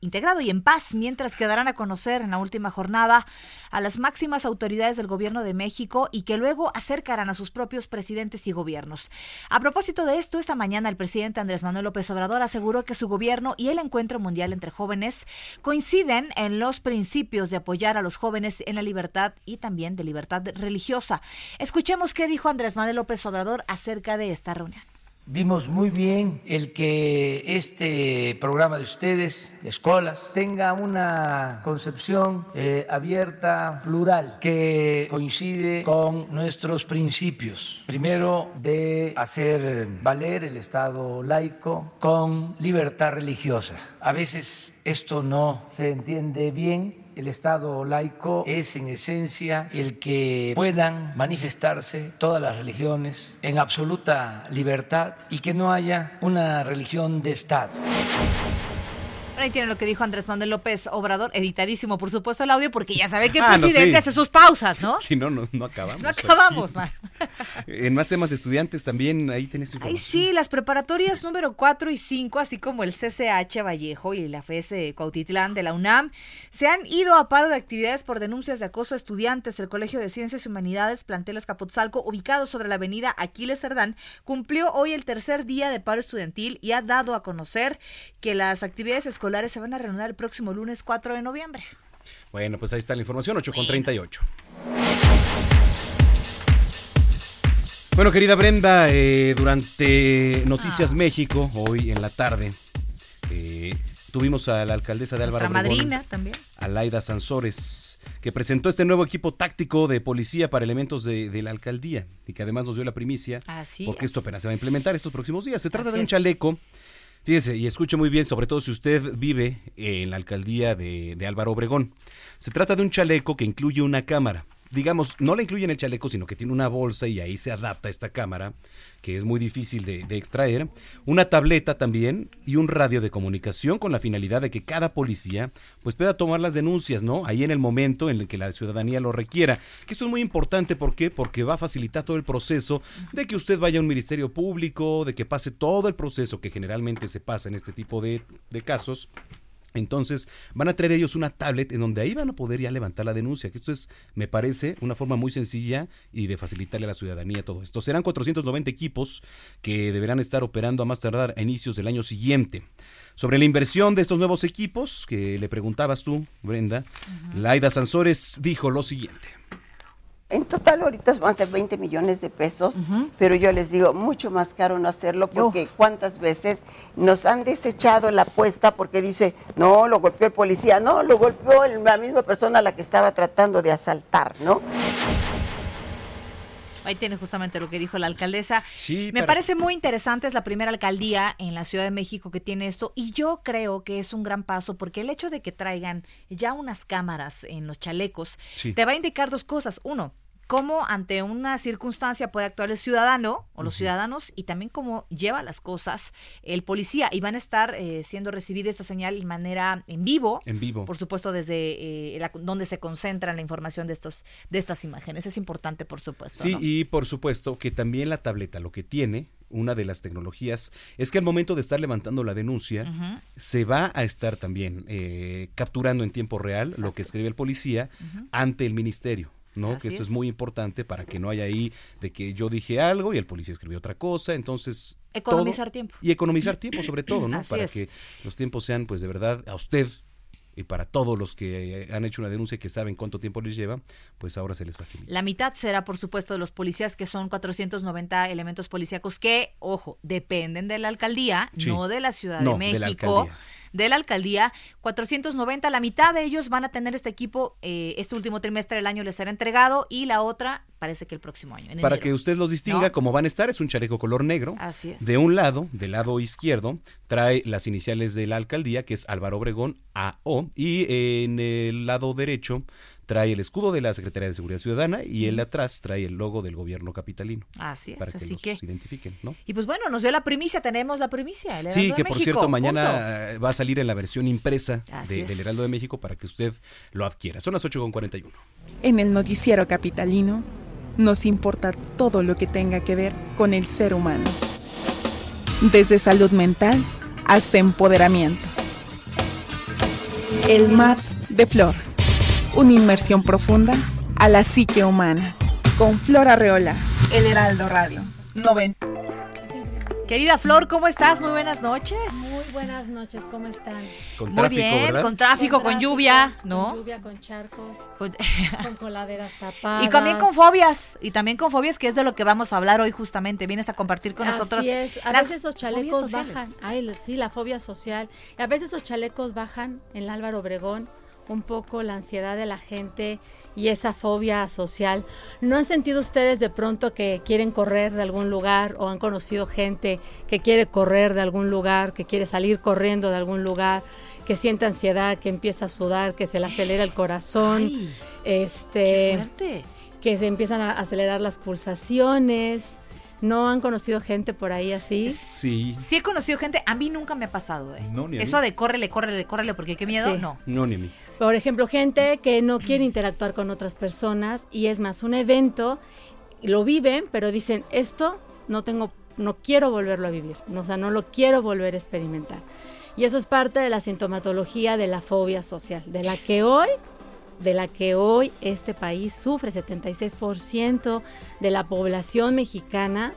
integrado y en paz, mientras que darán a conocer en la última jornada a las máximas autoridades del gobierno de México y que luego acercarán a sus propios presidentes y gobiernos. A propósito de esto, esta mañana el presidente Andrés Manuel López Obrador aseguró que su gobierno y el encuentro mundial entre jóvenes coinciden en los principios de apoyar a los jóvenes en la libertad y también de libertad religiosa. Escuchemos qué dijo Andrés Manuel López Obrador acerca de esta reunión. Vimos muy bien el que este programa de ustedes, escuelas, tenga una concepción eh, abierta, plural, que coincide con nuestros principios. Primero, de hacer valer el Estado laico con libertad religiosa. A veces esto no se entiende bien el Estado laico es en esencia el que puedan manifestarse todas las religiones en absoluta libertad y que no haya una religión de Estado. Ahí tienen lo que dijo Andrés Manuel López Obrador, editadísimo, por supuesto, el audio, porque ya sabe que el (laughs) Ah, no, presidente sí. hace sus pausas, ¿no? (laughs) Si no, no, no acabamos. No acabamos, man. (laughs) En más temas de estudiantes también, ahí tenés Ay, información. sí, las preparatorias número 4 y 5, así como el CCH Vallejo y la FES Cuautitlán de la UNAM, se han ido a paro de actividades por denuncias de acoso a estudiantes. El Colegio de Ciencias y Humanidades, plantel Escapotzalco, ubicado sobre la avenida Aquiles Cerdán, cumplió hoy el tercer día de paro estudiantil y ha dado a conocer que las actividades escolares se van a reanudar el próximo lunes 4 de noviembre. Bueno, pues ahí está la información, 8 con 38. Bueno, querida Brenda, eh, durante Noticias Ah. México, hoy en la tarde, eh, tuvimos a la alcaldesa de Álvaro Nuestra Obregón, madrina también. Alaida Sansores, que presentó este nuevo equipo táctico de policía para elementos de, de la alcaldía y que además nos dio la primicia, Así porque es. esto apenas se va a implementar estos próximos días. Se trata Así de un es. Fíjese, y escuche muy bien, sobre todo si usted vive en la alcaldía de, de Álvaro Obregón. Se trata de un chaleco que incluye una cámara. Digamos, no la incluye en el chaleco, sino que tiene una bolsa y ahí se adapta esta cámara, que es muy difícil de, de extraer, una tableta también y un radio de comunicación con la finalidad de que cada policía pues pueda tomar las denuncias, ¿no? Ahí en el momento en el que la ciudadanía lo requiera. Que esto es muy importante, ¿por qué? Porque va a facilitar todo el proceso de que usted vaya a un ministerio público, de que pase todo el proceso que generalmente se pasa en este tipo de, de casos. Entonces van a traer ellos una tablet en donde ahí van a poder ya levantar la denuncia, que esto es, me parece, una forma muy sencilla y de facilitarle a la ciudadanía todo esto. Serán 490 equipos que deberán estar operando a más tardar a inicios del año siguiente. Sobre la inversión de estos nuevos equipos, que le preguntabas tú, Brenda, Laida Sansores dijo lo siguiente. En total ahorita es más de 20 millones de pesos, pero yo les digo, mucho más caro no hacerlo porque cuántas veces nos han desechado la apuesta porque dice, no, lo golpeó el policía, no, lo golpeó el- la misma persona a la que estaba tratando de asaltar, ¿no? Ahí tiene justamente lo que dijo la alcaldesa. Sí, Me parece muy interesante, es la primera alcaldía en la Ciudad de México que tiene esto y yo creo que es un gran paso porque el hecho de que traigan ya unas cámaras en los chalecos Sí. te va a indicar dos cosas. Uno, cómo ante una circunstancia puede actuar el ciudadano o los ciudadanos y también cómo lleva las cosas el policía y van a estar eh, siendo recibida esta señal de manera en vivo. En vivo. Por supuesto, desde eh, la- donde se concentra la información de, estos, de estas imágenes. Es importante, por supuesto. Sí, ¿no? y por supuesto que también la tableta lo que tiene, una de las tecnologías, es que al momento de estar levantando la denuncia, se va a estar también eh, capturando en tiempo real lo que escribe el policía ante el ministerio. ¿No? Así que esto es. es. muy importante para que no haya ahí de que yo dije algo y el policía escribió otra cosa, entonces Economizar todo- tiempo. y economizar tiempo sobre todo, ¿no? (laughs) Así para es. que los tiempos sean pues de verdad a usted y para todos los que han hecho una denuncia y que saben cuánto tiempo les lleva, pues ahora se les facilita. La mitad será, por supuesto, de los policías, que son 490 elementos policíacos que, ojo, dependen de la alcaldía, Sí. no de la Ciudad No, de de la México. De la alcaldía, 490, la mitad de ellos van a tener este equipo eh, este último trimestre del año les será entregado y la otra parece que el próximo año. en Para enero. que usted los distinga ¿No? cómo van a estar, es un chaleco color negro. Así es. De un lado, del lado izquierdo, trae las iniciales de la alcaldía, que es Álvaro Obregón, AO, y en el lado derecho trae el escudo de la Secretaría de Seguridad Ciudadana y el de atrás trae el logo del gobierno capitalino. Así es, Para que así los que- identifiquen, ¿no? Y pues bueno, nos dio la primicia, tenemos la primicia. el Sí, que de por México, cierto punto. mañana va a salir en la versión impresa de- del Heraldo de México para que usted lo adquiera. Son las 8.41. En el noticiero capitalino nos importa todo lo que tenga que ver con el ser humano. Desde salud mental hasta empoderamiento. El mar de Flor. Una inmersión profunda a la psique humana. Con Flor Arreola. El Heraldo Radio. 90. Querida Flor, ¿cómo estás? Muy buenas noches. Muy buenas noches, ¿cómo están? Con Muy tráfico, bien, ¿verdad? con tráfico, con, lluvia, ¿no? Con lluvia, con charcos, Con- (laughs) con (laughs) coladeras tapadas. Y también con fobias, y también con fobias, que es de lo que vamos a hablar hoy justamente. Vienes a compartir con nosotros. Así es. A las veces esos fobias chalecos bajan. Ay, sí, la fobia social. Y a veces esos chalecos bajan en el Álvaro Obregón un poco la ansiedad de la gente y esa fobia social. ¿No han sentido ustedes de pronto que quieren correr de algún lugar o han conocido gente que quiere correr de algún lugar, que quiere salir corriendo de algún lugar, que siente ansiedad, que empieza a sudar, que se le acelera el corazón? Ay, este fuerte. que se empiezan a acelerar las pulsaciones. ¿No han conocido gente por ahí así? Sí. Sí he conocido gente, a mí nunca me ha pasado, ¿eh? No, ni a Eso mí. de córrele, córrele, córrele, porque qué miedo, Sí. no. No, ni a mí. Por ejemplo, gente que no quiere interactuar con otras personas y es más un evento, lo viven, pero dicen, esto no tengo, no quiero volverlo a vivir, no, o sea, no lo quiero volver a experimentar. Y eso es parte de la sintomatología de la fobia social, de la que hoy de la que hoy este país sufre 76% de la población mexicana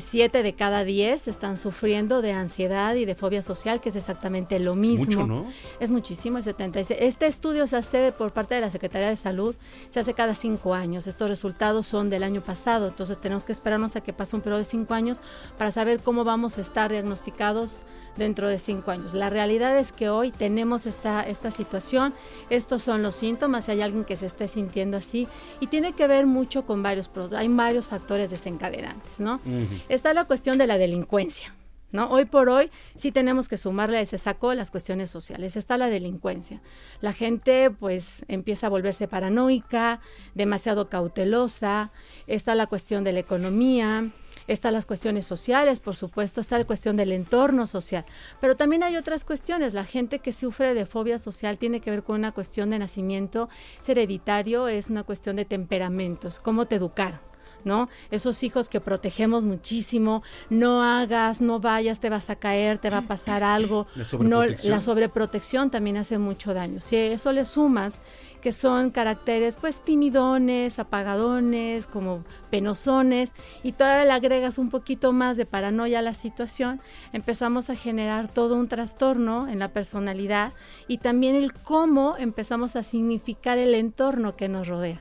7 de cada 10 están sufriendo de ansiedad y de fobia social, que es exactamente lo mismo. mucho, ¿no? Es muchísimo, el 76. Este estudio se hace por parte de la Secretaría de Salud, se hace cada cinco años. Estos resultados son del año pasado, entonces tenemos que esperarnos a que pase un periodo de cinco años para saber cómo vamos a estar diagnosticados dentro de cinco años. La realidad es que hoy tenemos esta, esta situación, estos son los síntomas, si hay alguien que se esté sintiendo así, y tiene que ver mucho con varios, hay varios factores desencadenantes, ¿no? Está la cuestión de la delincuencia. ¿No? Hoy por hoy sí tenemos que sumarle a ese saco las cuestiones sociales. Está la delincuencia. La gente pues empieza a volverse paranoica, demasiado cautelosa. Está la cuestión de la economía, están las cuestiones sociales, por supuesto, está la cuestión del entorno social, pero también hay otras cuestiones. La gente que sufre de fobia social tiene que ver con una cuestión de nacimiento, es hereditario, es una cuestión de temperamentos, cómo te educaron. ¿No? Esos hijos que protegemos muchísimo, no hagas, no vayas, te vas a caer, te va a pasar (laughs) algo. La no, sobreprotección. la sobreprotección también hace mucho daño. Si a eso le sumas que son caracteres pues timidones, apagadones, como penosones, y todavía le agregas un poquito más de paranoia a la situación, empezamos a generar todo un trastorno en la personalidad y también el cómo empezamos a significar el entorno que nos rodea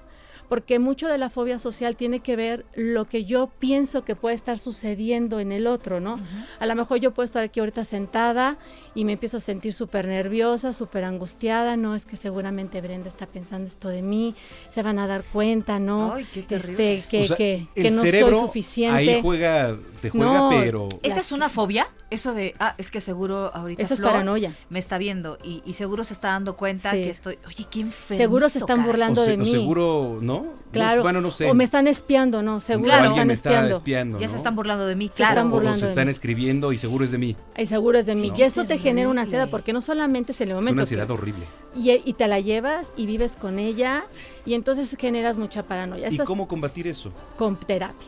porque mucho de la fobia social tiene que ver lo que yo pienso que puede estar sucediendo en el otro, ¿no? A lo mejor yo puedo estar aquí ahorita sentada y me empiezo a sentir súper nerviosa, súper angustiada, no es que seguramente Brenda está pensando esto de mí, se van a dar cuenta, ¿no? Ay, qué terrible. Este, que, O sea, que, el que no cerebro soy suficiente. Ahí juega, te juega, No, pero. ¿Esa es una fobia? Eso de, ah, es que seguro ahorita Esa es Flor paranoia. me está viendo y, y seguro se está dando cuenta Sí. que estoy, oye, ¿quién Seguro se están burlando o se- de o mí. seguro, ¿no? Claro. bueno, no sé. O me están espiando, ¿no? Seguro O me alguien me está espiando. espiando, Ya ¿no? se están burlando de mí, Se claro. están O- se están escribiendo y seguro es de mí. Y seguro es de mí. No. Y eso te genera una ansiedad, porque no solamente es el Es momento. una que- ansiedad horrible. y, y te la llevas y vives con ella y entonces generas mucha paranoia. ¿Y Estás cómo combatir eso? con terapia.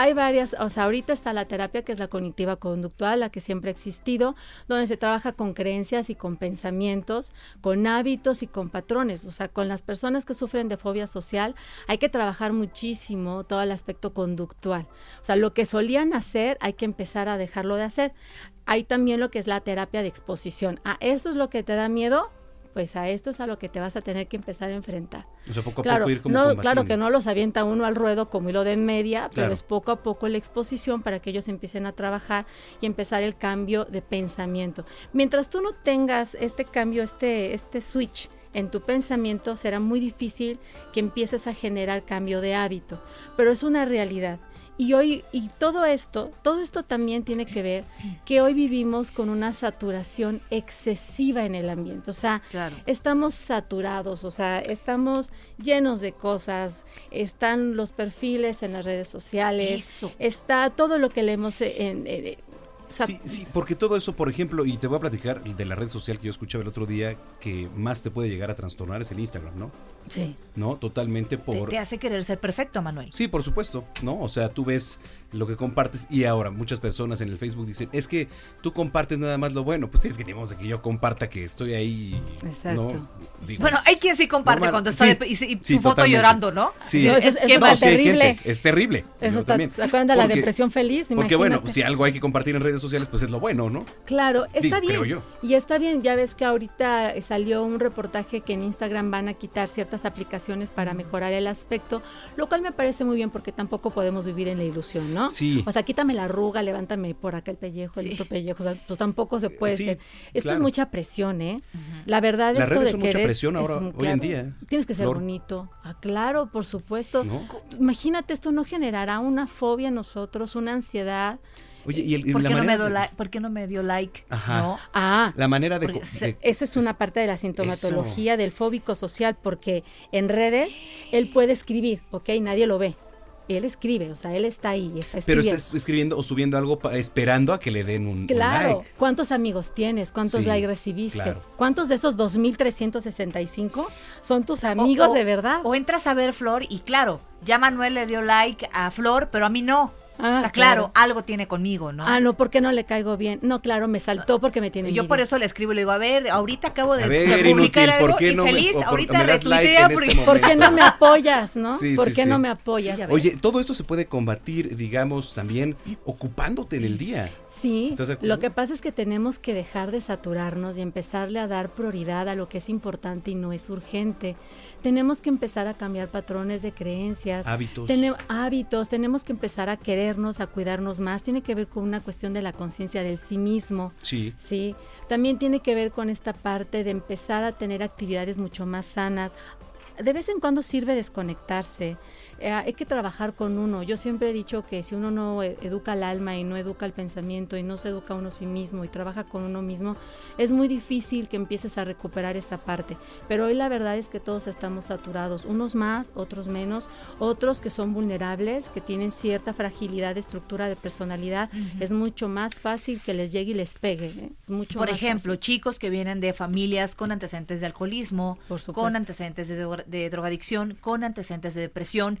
Hay varias, o sea, ahorita está la terapia que es la cognitiva conductual, la que siempre ha existido, donde se trabaja con creencias y con pensamientos, con hábitos y con patrones. O sea, con las personas que sufren de fobia social hay que trabajar muchísimo todo el aspecto conductual. O sea, lo que solían hacer hay que empezar a dejarlo de hacer. Hay también lo que es la terapia de exposición. ¿A esto es lo que te da miedo? Pues a esto es a lo que te vas a tener que empezar a enfrentar. O sea, poco a Claro, poco ir como no, combatiendo. claro que no los avienta uno al ruedo como hilo de media, pero es poco a poco la exposición para que ellos empiecen a trabajar y empezar el cambio de pensamiento. Mientras tú no tengas este cambio, este, este switch en tu pensamiento, será muy difícil que empieces a generar cambio de hábito, pero es una realidad. Y hoy, y todo esto, todo esto también tiene que ver que hoy vivimos con una saturación excesiva en el ambiente. O sea, Claro. estamos saturados, o sea, estamos llenos de cosas, están los perfiles en las redes sociales, Eso. está todo lo que leemos en... en- Sí, sí, porque todo eso, por ejemplo, y te voy a platicar de la red social que yo escuchaba el otro día, que más te puede llegar a trastornar es el Instagram, ¿no? Sí. ¿No? Totalmente Te, por... te hace querer ser perfecto, Manuel. Sí, por supuesto, ¿no? O sea, tú ves lo que compartes y ahora muchas personas en el Facebook dicen, es que tú compartes nada más lo bueno. Pues sí, es que ni modo de que yo comparta que estoy ahí. Exacto. ¿no? Digo, Bueno, hay quien sí comparte normal. cuando está Sí, de- y, y su sí, foto totalmente. llorando, ¿no? Sí, es- No, terrible. gente, es terrible. Eso está- también. ¿se acuerdan de la Porque- depresión feliz? Porque bueno, Imagínate. si algo hay que compartir en redes sociales, pues es lo bueno, ¿no? Claro, está Digo, bien. creo yo. Y está bien, ya ves que ahorita salió un reportaje que en Instagram van a quitar ciertas aplicaciones para mejorar el aspecto, lo cual me parece muy bien porque tampoco podemos vivir en la ilusión, ¿no? Sí. O sea, quítame la arruga, levántame por acá el pellejo, el otro pellejo, o sea, pues tampoco se puede Sí, ser. Esto claro. es mucha presión, ¿eh? La verdad son que mucha eres- presión es ahora, un- hoy en día, ¿eh? Tienes que ser bonito. Ah, claro, por supuesto. ¿No? Imagínate, esto no generará una fobia en nosotros, una ansiedad. Oye, y, el, ¿Por la qué, no me like? ¿Por qué no me dio like? Ajá. ¿No? Ah, La manera. Porque de- Esa es una parte de la sintomatología del fóbico social, porque en redes él puede escribir, ¿ok? Nadie lo ve. Él escribe, o sea, él está ahí, está pero escribiendo. estás escribiendo o subiendo algo pa- esperando a que le den un, un Claro, like. ¿cuántos amigos tienes? ¿Cuántos Sí, likes recibiste? claro. ¿Cuántos de esos 2365 son tus amigos O- o- de verdad? O entras a ver Flor y claro, ya Manuel le dio like a Flor, pero a mí no. Ah, o sea, claro, claro. algo tiene conmigo, ¿no? Ah, no, ¿por qué no le caigo bien? No, claro, me saltó porque me tiene Yo envidia. por eso le escribo y le digo, a ver, ahorita acabo de, ver, de publicar inútil, ¿por algo qué y no me- por- ahorita das like retuitea en porque... este ¿Por qué no me apoyas, no? Sí, ¿Por sí, qué sí. no me apoyas? Oye, todo esto se puede combatir, digamos, también ocupándote en el día. Sí, lo que pasa es que tenemos que dejar de saturarnos y empezarle a dar prioridad a lo que es importante y no es urgente. Tenemos que empezar a cambiar patrones de creencias. Hábitos. Tene- hábitos, tenemos que empezar a querernos, a cuidarnos más. Tiene que ver con una cuestión de la conciencia del sí mismo. Sí. Sí, también tiene que ver con esta parte de empezar a tener actividades mucho más sanas. De vez en cuando sirve desconectarse. Eh, hay que trabajar con uno. Yo siempre he dicho que si uno no eh, educa al alma y no educa el pensamiento y no se educa a uno sí mismo y trabaja con uno mismo, es muy difícil que empieces a recuperar esa parte. Pero hoy la verdad es que todos estamos saturados, unos más, otros menos, otros que son vulnerables, que tienen cierta fragilidad de estructura de personalidad, es mucho más fácil que les llegue y les pegue. ¿eh? Mucho Por más ejemplo, fácil. chicos que vienen de familias con antecedentes de alcoholismo, con antecedentes de, de drogadicción, con antecedentes de depresión.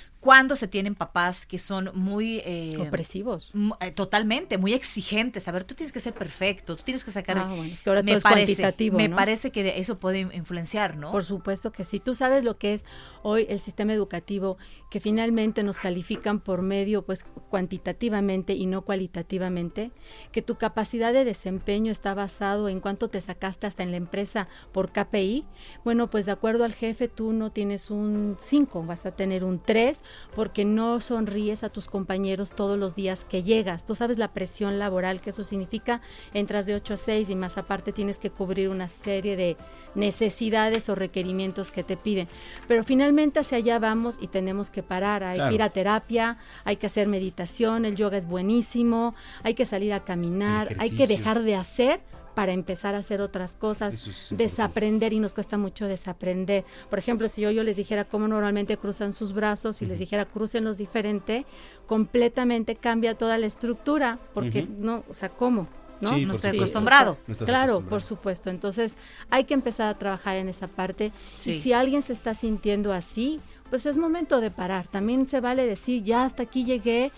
Cuando se tienen papás que son muy... eh, Opresivos. eh, totalmente, muy exigentes. A ver, tú tienes que ser perfecto, tú tienes que sacar... Ah, bueno, es que ahora me todo es parece, cuantitativo, Me ¿no? parece que de- eso puede influenciar, ¿no? Por supuesto que sí. Tú sabes lo que es hoy el sistema educativo, que finalmente nos califican por medio, pues cuantitativamente y no cualitativamente, que tu capacidad de desempeño está basado en cuánto te sacaste hasta en la empresa por KPI. Bueno, pues de acuerdo al jefe, tú no tienes un 5, vas a tener un 3, porque no sonríes a tus compañeros todos los días que llegas. Tú sabes la presión laboral que eso significa, entras de 8 a 6 y más aparte tienes que cubrir una serie de necesidades o requerimientos que te piden. Pero finalmente hacia allá vamos y tenemos que parar. Hay Claro. que ir a terapia, hay que hacer meditación, el yoga es buenísimo, hay que salir a caminar, hay que dejar de hacer para empezar a hacer otras cosas, es desaprender y nos cuesta mucho desaprender. Por ejemplo, si yo, yo les dijera cómo normalmente cruzan sus brazos y les dijera crucenlos diferente, completamente cambia toda la estructura, porque no, o sea, ¿cómo? ¿no? Sí, no estoy acostumbrado. No estás claro, acostumbrado. por supuesto. Entonces, hay que empezar a trabajar en esa parte. Sí. Y si alguien se está sintiendo así, pues es momento de parar. También se vale decir, ya hasta aquí llegué,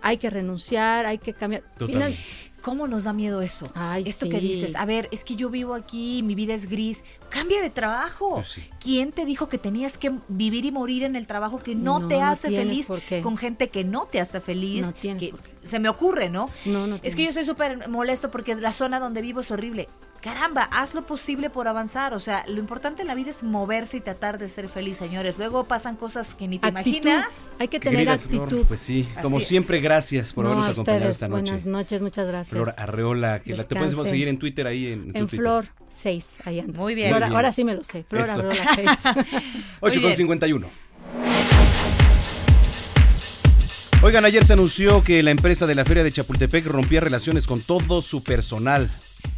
hay que renunciar, hay que cambiar. Final- ¿Cómo nos da miedo eso? Ay, Esto que sí. dices, a ver, es que yo vivo aquí, mi vida es gris, cambia de trabajo. Pues ¿Quién te dijo que tenías que vivir y morir en el trabajo que no, No, te no hace tienes feliz por qué. con gente que no te hace feliz? No tienes que por qué. Se me ocurre, ¿no? No, no Es que yo soy súper molesto porque la zona donde vivo es horrible. Caramba, haz lo posible por avanzar. O sea, lo importante en la vida es moverse y tratar de ser feliz, señores. Luego pasan cosas que ni te Actitud. imaginas. Hay que Querida Flor, pues sí, como Así es. siempre, gracias por No, habernos acompañado ustedes, esta noche. Buenas noches, muchas gracias. Flor Arreola, que la, te puedes seguir en Twitter ahí en, en tu En Twitter. Flor 6, ahí anda. Muy bien. Flor- Muy bien. Ahora sí me lo sé. Flor Eso. Arreola 6. 8 (laughs) (laughs) con 51. Oigan, ayer se anunció que la empresa de la Feria de Chapultepec rompía relaciones con todo su personal.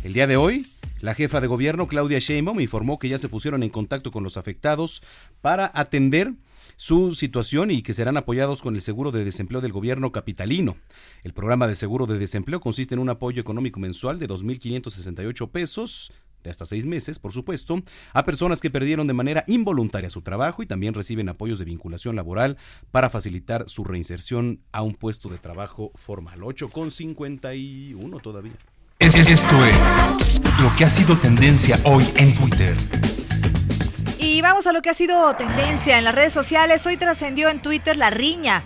El día de hoy, la jefa de gobierno, Claudia Sheinbaum, informó que ya se pusieron en contacto con los afectados para atender su situación y que serán apoyados con el seguro de desempleo del gobierno capitalino. El programa de seguro de desempleo consiste en un apoyo económico mensual de 2.568 pesos de hasta seis meses, por supuesto, a personas que perdieron de manera involuntaria su trabajo y también reciben apoyos de vinculación laboral para facilitar su reinserción a un puesto de trabajo formal. 8 con 51 todavía. Es- Esto es lo que ha sido tendencia hoy en Twitter. Y vamos a lo que ha sido tendencia en las redes sociales. Hoy trascendió en Twitter la riña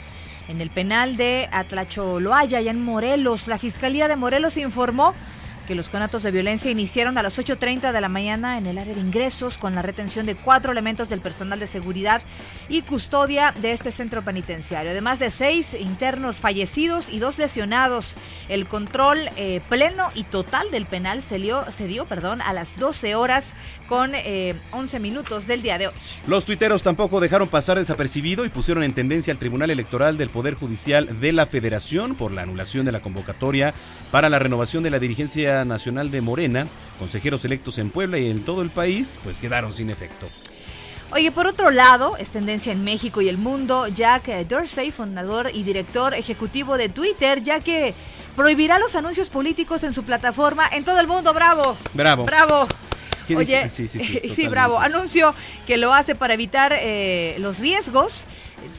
en el penal de Atlacholoaya, allá en Morelos. La Fiscalía de Morelos informó que los conatos de violencia iniciaron a las 8.30 de la mañana en el área de ingresos con la retención de cuatro elementos del personal de seguridad y custodia de este centro penitenciario. Además de seis internos fallecidos y dos lesionados. El control eh, pleno y total del penal se, dio- se dio perdón, a las 12 horas con eh, 11 minutos del día de hoy. Los tuiteros tampoco dejaron pasar desapercibido y pusieron en tendencia al Tribunal Electoral del Poder Judicial de la Federación por la anulación de la convocatoria para la renovación de la dirigencia nacional de Morena. Consejeros electos en Puebla y en todo el país, pues quedaron sin efecto. Oye, por otro lado, es tendencia en México y el mundo, Jack Dorsey, fundador y director ejecutivo de Twitter, ya que prohibirá los anuncios políticos en su plataforma en todo el mundo. ¡Bravo! Bravo. ¡Bravo! ¿Qué Oye? Sí, sí, sí, (laughs) totalmente. bravo. Anunció que lo hace para evitar eh, los riesgos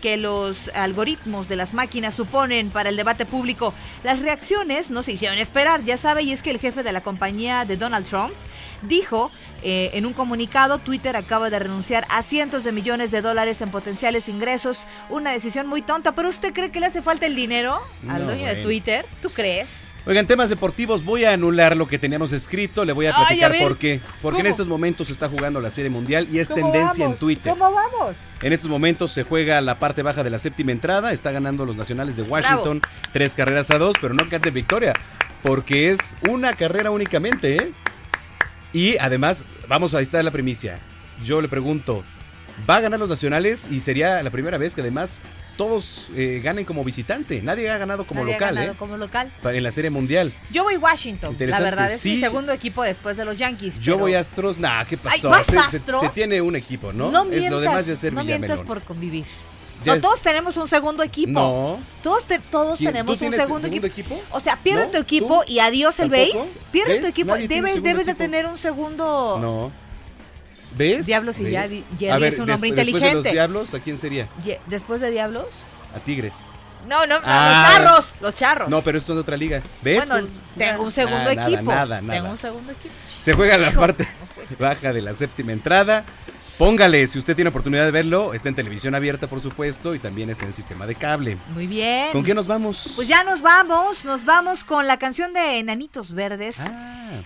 que los algoritmos de las máquinas suponen para el debate público. Las reacciones no se hicieron esperar, ya sabe, y es que el jefe de la compañía de Donald Trump dijo eh, en un comunicado, Twitter acaba de renunciar a cientos de millones de dólares en potenciales ingresos, una decisión muy tonta, pero ¿usted cree que le hace falta el dinero al No, dueño de. Twitter? ¿Tú crees? Oigan, temas deportivos, voy a anular lo que teníamos escrito, le voy a Ay, a platicar por qué. Porque en estos momentos se está jugando la Serie Mundial y es ¿Cómo tendencia vamos? en Twitter. ¿Cómo vamos? En estos momentos se juega la parte baja de la séptima entrada, está ganando los nacionales de Washington tres carreras a dos, pero no cante victoria, porque es una carrera únicamente, ¿eh? Y además, vamos, ahí está la primicia. Yo le pregunto, ¿va a ganar los nacionales? Y sería la primera vez que además todos eh, ganen como visitante. Nadie ha ganado como Nadie ha local, ganado ¿eh? como local. En la Serie Mundial. Yo voy Washington, la verdad, es mi sí. segundo equipo después de los Yankees. Yo pero- voy Astros. Nah, ¿qué pasó? ¿vas se, Astros? se tiene un equipo, ¿no? No es mientas, lo demás de ser no mientas por convivir. No, es- todos tenemos un segundo equipo. No. Todos, te- todos ¿Quién? tenemos ¿Tú un segundo, segundo equipo. equipo? O sea, pierde ¿No? tu equipo ¿Tú? y adiós el base. Pierde tu equipo. Nadie Debes, de tener un segundo. No. ¿Ves? Diablos y ¿Ves? ya- Jerry ver, es un hombre despu- Después de los inteligente. Diablos, ¿a quién sería? Ye- Después de Diablos. A Tigres. No, no, no, Ah. los charros. Los charros. No, pero eso es de otra liga. ¿Ves? Bueno, tengo un segundo Nada, equipo. Nada, nada. Tengo un segundo equipo. Se juega la parte no baja de la séptima entrada. Póngale, si usted tiene oportunidad de verlo, está en televisión abierta, por supuesto, y también está en sistema de cable. Muy bien. ¿Con qué nos vamos? Pues ya nos vamos, nos vamos con la canción de Enanitos Verdes. Ah.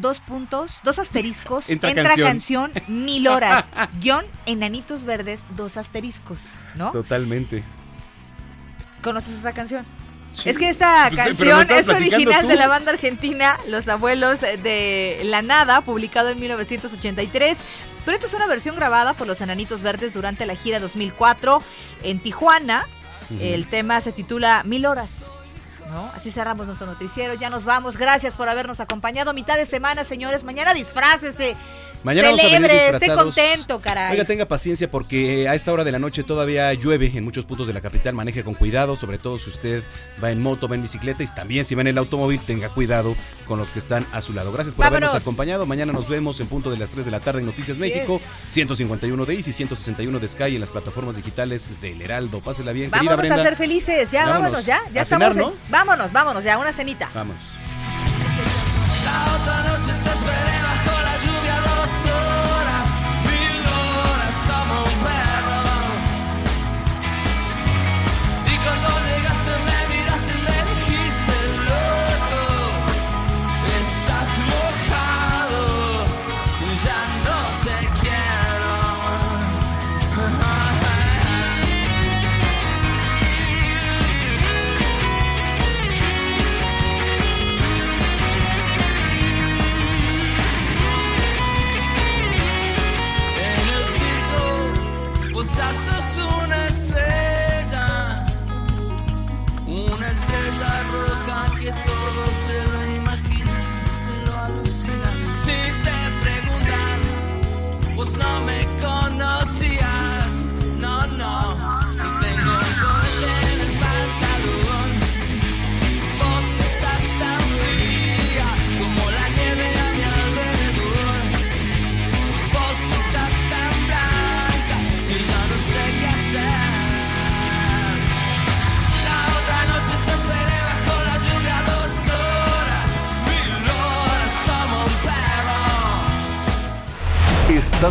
Dos puntos, dos asteriscos. Entra Entra, canción. canción. mil horas. (laughs) Guión Enanitos Verdes, dos asteriscos. ¿No? Totalmente. ¿Conoces esta canción? Sí. Es que esta Pues, canción es original tú. de la banda argentina Los Abuelos de la Nada, publicado en 1983. Pero esta es una versión grabada por los Enanitos Verdes durante la gira 2004 en Tijuana. El tema se titula Mil Horas. ¿No? Así cerramos nuestro noticiero. Ya nos vamos. Gracias por habernos acompañado. Mitad de semana, señores. Mañana disfrácese. Mañana vamos a Celebre, esté contento, caray. Oiga, tenga paciencia porque a esta hora de la noche todavía llueve en muchos puntos de la capital. Maneje con cuidado, sobre todo si usted va en moto, va en bicicleta y también si va en el automóvil, tenga cuidado con los que están a su lado. Gracias por Vámonos. habernos acompañado. Mañana nos vemos en punto de las 3 de la tarde en Noticias Así México, es. 151 de Easy, 161 de Sky en las plataformas digitales del Heraldo. Pásela bien, querida Vámonos Brenda. a ser felices. Ya, vámonos, Vámonos. ya. Ya A estamos. cenar, en- ¿no? Vámonos, vámonos, ya. Una cenita. Vámonos. La otra noche te esperé bajo la lluvia dos